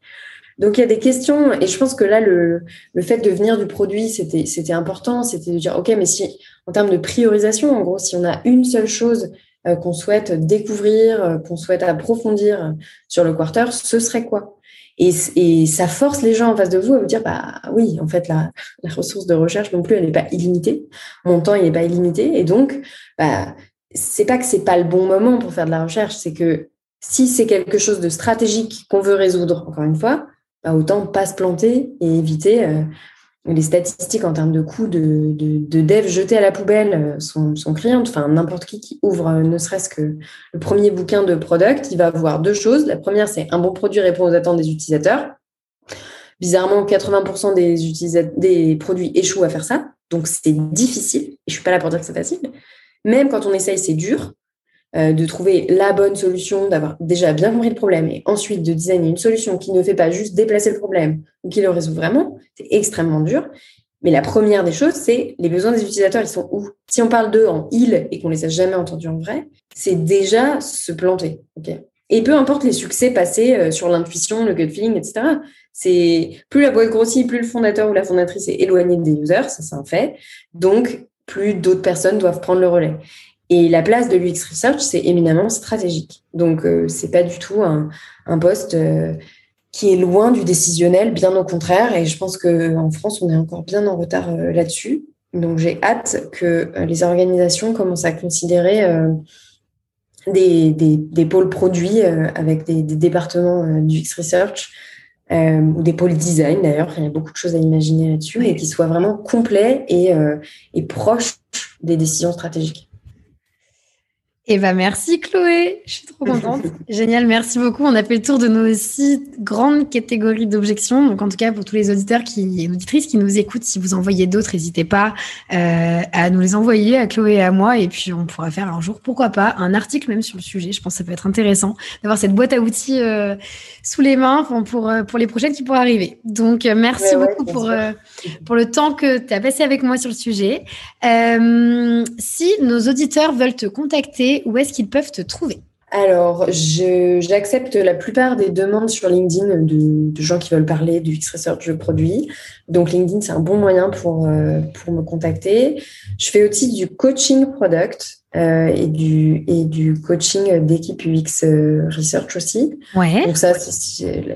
Speaker 2: Donc il y a des questions, et je pense que là, le, le fait de venir du produit, c'était important, c'était de dire, OK, mais si, en termes de priorisation, en gros, si on a une seule chose euh, qu'on souhaite découvrir, euh, qu'on souhaite approfondir sur le quarter, ce serait quoi? Et, ça force les gens en face de vous à vous dire, bah oui, en fait, la, ressource de recherche non plus, elle n'est pas illimitée. Mon temps, il n'est pas illimité. Et donc, bah, c'est pas que c'est pas le bon moment pour faire de la recherche, c'est que si c'est quelque chose de stratégique qu'on veut résoudre, encore une fois, bah, autant pas se planter et éviter euh, les statistiques en termes de coûts de, de, dev jetés à la poubelle euh, sont, criantes. Enfin, n'importe qui qui ouvre euh, ne serait-ce que le premier bouquin de product, il va avoir deux choses. La première, c'est un bon produit répond aux attentes des utilisateurs. Bizarrement, 80% des, des produits échouent à faire ça. Donc, c'est difficile. Et je suis pas là pour dire que c'est facile. Même quand on essaye, c'est dur. Euh, de trouver la bonne solution, d'avoir déjà bien compris le problème et ensuite de designer une solution qui ne fait pas juste déplacer le problème ou qui le résout vraiment, c'est extrêmement dur. Mais la première des choses, c'est les besoins des utilisateurs, ils sont où? Si on parle d'eux en il et qu'on les a jamais entendus en vrai, c'est déjà se planter. et peu importe les succès passés euh, sur l'intuition, le gut feeling, etc. C'est plus la boîte grossit, plus le fondateur ou la fondatrice est éloigné des users, ça c'est un fait. Donc, plus d'autres personnes doivent prendre le relais. Et la place de l'UX Research, c'est éminemment stratégique. Donc, euh, c'est pas du tout un, poste euh, qui est loin du décisionnel, bien au contraire. Et je pense qu'en France, on est encore bien en retard euh, là-dessus. Donc, j'ai hâte que les organisations commencent à considérer des, pôles produits avec des, départements d'UX Research ou des pôles design d'ailleurs. Il y a beaucoup de choses à imaginer là-dessus et qui soient vraiment complets et, et proches des décisions stratégiques.
Speaker 1: Eh ben merci Chloé, je suis trop contente. Génial, merci beaucoup. On a fait le tour de nos six grandes catégories d'objections. Donc en tout cas pour tous les auditeurs qui, et auditrices qui nous écoutent, si vous en voyez d'autres, n'hésitez pas euh, à nous les envoyer à Chloé et à moi. Et puis on pourra faire un jour, pourquoi pas, un article même sur le sujet. Je pense que ça peut être intéressant d'avoir cette boîte à outils euh, sous les mains pour, euh, pour les prochaines qui pourraient arriver. Donc merci beaucoup pour, pour le temps que tu as passé avec moi sur le sujet. si nos auditeurs veulent te contacter, où est-ce qu'ils peuvent te trouver
Speaker 2: alors, j'accepte la plupart des demandes sur LinkedIn de, gens qui veulent parler du X-Research je produis. Donc, LinkedIn, c'est un bon moyen pour, euh, pour me contacter. Je fais aussi du coaching product euh, et, du, et du coaching d'équipe UX euh, Research aussi.
Speaker 1: Ouais.
Speaker 2: Donc, ça,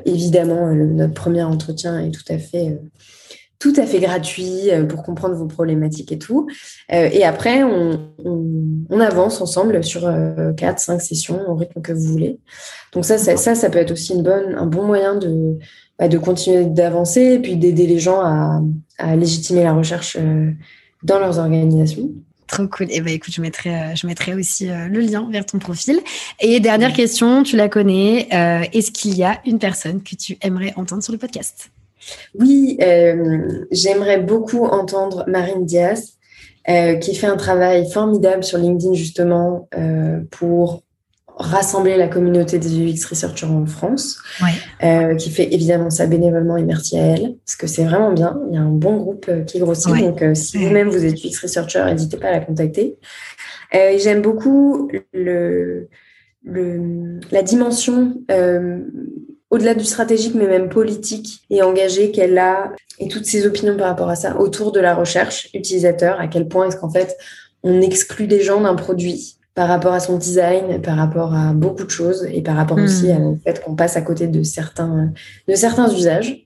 Speaker 2: évidemment, notre premier entretien est tout à fait tout à fait gratuit euh, pour comprendre vos problématiques et tout. Euh, et après, on, avance ensemble sur 4, euh, 5 sessions au rythme que vous voulez. Donc ça, ça, ça, peut être aussi une bonne, un bon moyen de, bah, de continuer d'avancer et puis d'aider les gens à, légitimer la recherche dans leurs organisations.
Speaker 1: Trop cool. Et eh ben écoute, je mettrai, je mettrai aussi le lien vers ton profil. Et dernière question, tu la connais. Est-ce qu'il y a une personne que tu aimerais entendre sur le podcast?
Speaker 2: Oui, euh, j'aimerais beaucoup entendre Marine Diaz, euh, qui fait un travail formidable sur LinkedIn justement euh, pour rassembler la communauté des UX researchers en France, qui fait évidemment ça bénévolement et merci à elle, parce que c'est vraiment bien. Il y a un bon groupe qui grossit, donc si vous-même vous êtes UX researcher, n'hésitez pas à la contacter. J'aime beaucoup le, le, la dimension au-delà du stratégique, mais même politique et engagé qu'elle a et toutes ses opinions par rapport à ça autour de la recherche utilisateur. À quel point est-ce qu'en fait on exclut des gens d'un produit par rapport à son design, par rapport à beaucoup de choses et par rapport aussi hmm. au fait qu'on passe à côté de certains, de certains usages.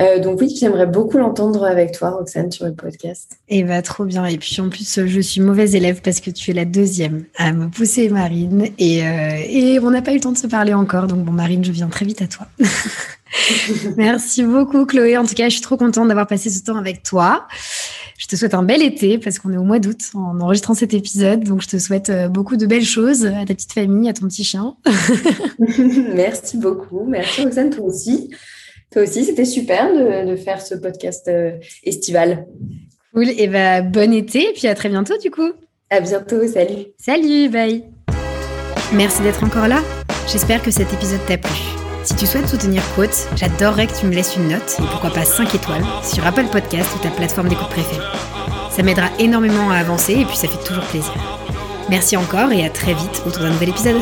Speaker 2: Euh, donc oui, j'aimerais beaucoup l'entendre avec toi, Roxane, sur le podcast.
Speaker 1: Et eh va bah, trop bien. Et puis en plus, je suis mauvaise élève parce que tu es la deuxième à me pousser, Marine. Et, euh, et on n'a pas eu le temps de se parler encore. Donc bon, Marine, je viens très vite à toi. Merci beaucoup, Chloé. En tout cas, je suis trop contente d'avoir passé ce temps avec toi. Je te souhaite un bel été parce qu'on est au mois d'août en enregistrant cet épisode. Donc, je te souhaite euh, beaucoup de belles choses à ta petite famille, à ton petit chien.
Speaker 2: Merci beaucoup. Merci, Roxane, toi aussi. Toi aussi, c'était super de, faire ce podcast euh, estival.
Speaker 1: Cool. Et bah, bon été. Et puis à très bientôt, du coup.
Speaker 2: À bientôt. Salut.
Speaker 1: Salut. Bye. Merci d'être encore là. J'espère que cet épisode t'a plu. Si tu souhaites soutenir Quote, j'adorerais que tu me laisses une note, et pourquoi pas 5 étoiles, sur Apple Podcast ou ta plateforme d'écoute préférée. Ça m'aidera énormément à avancer et puis ça fait toujours plaisir. Merci encore et à très vite autour d'un nouvel épisode.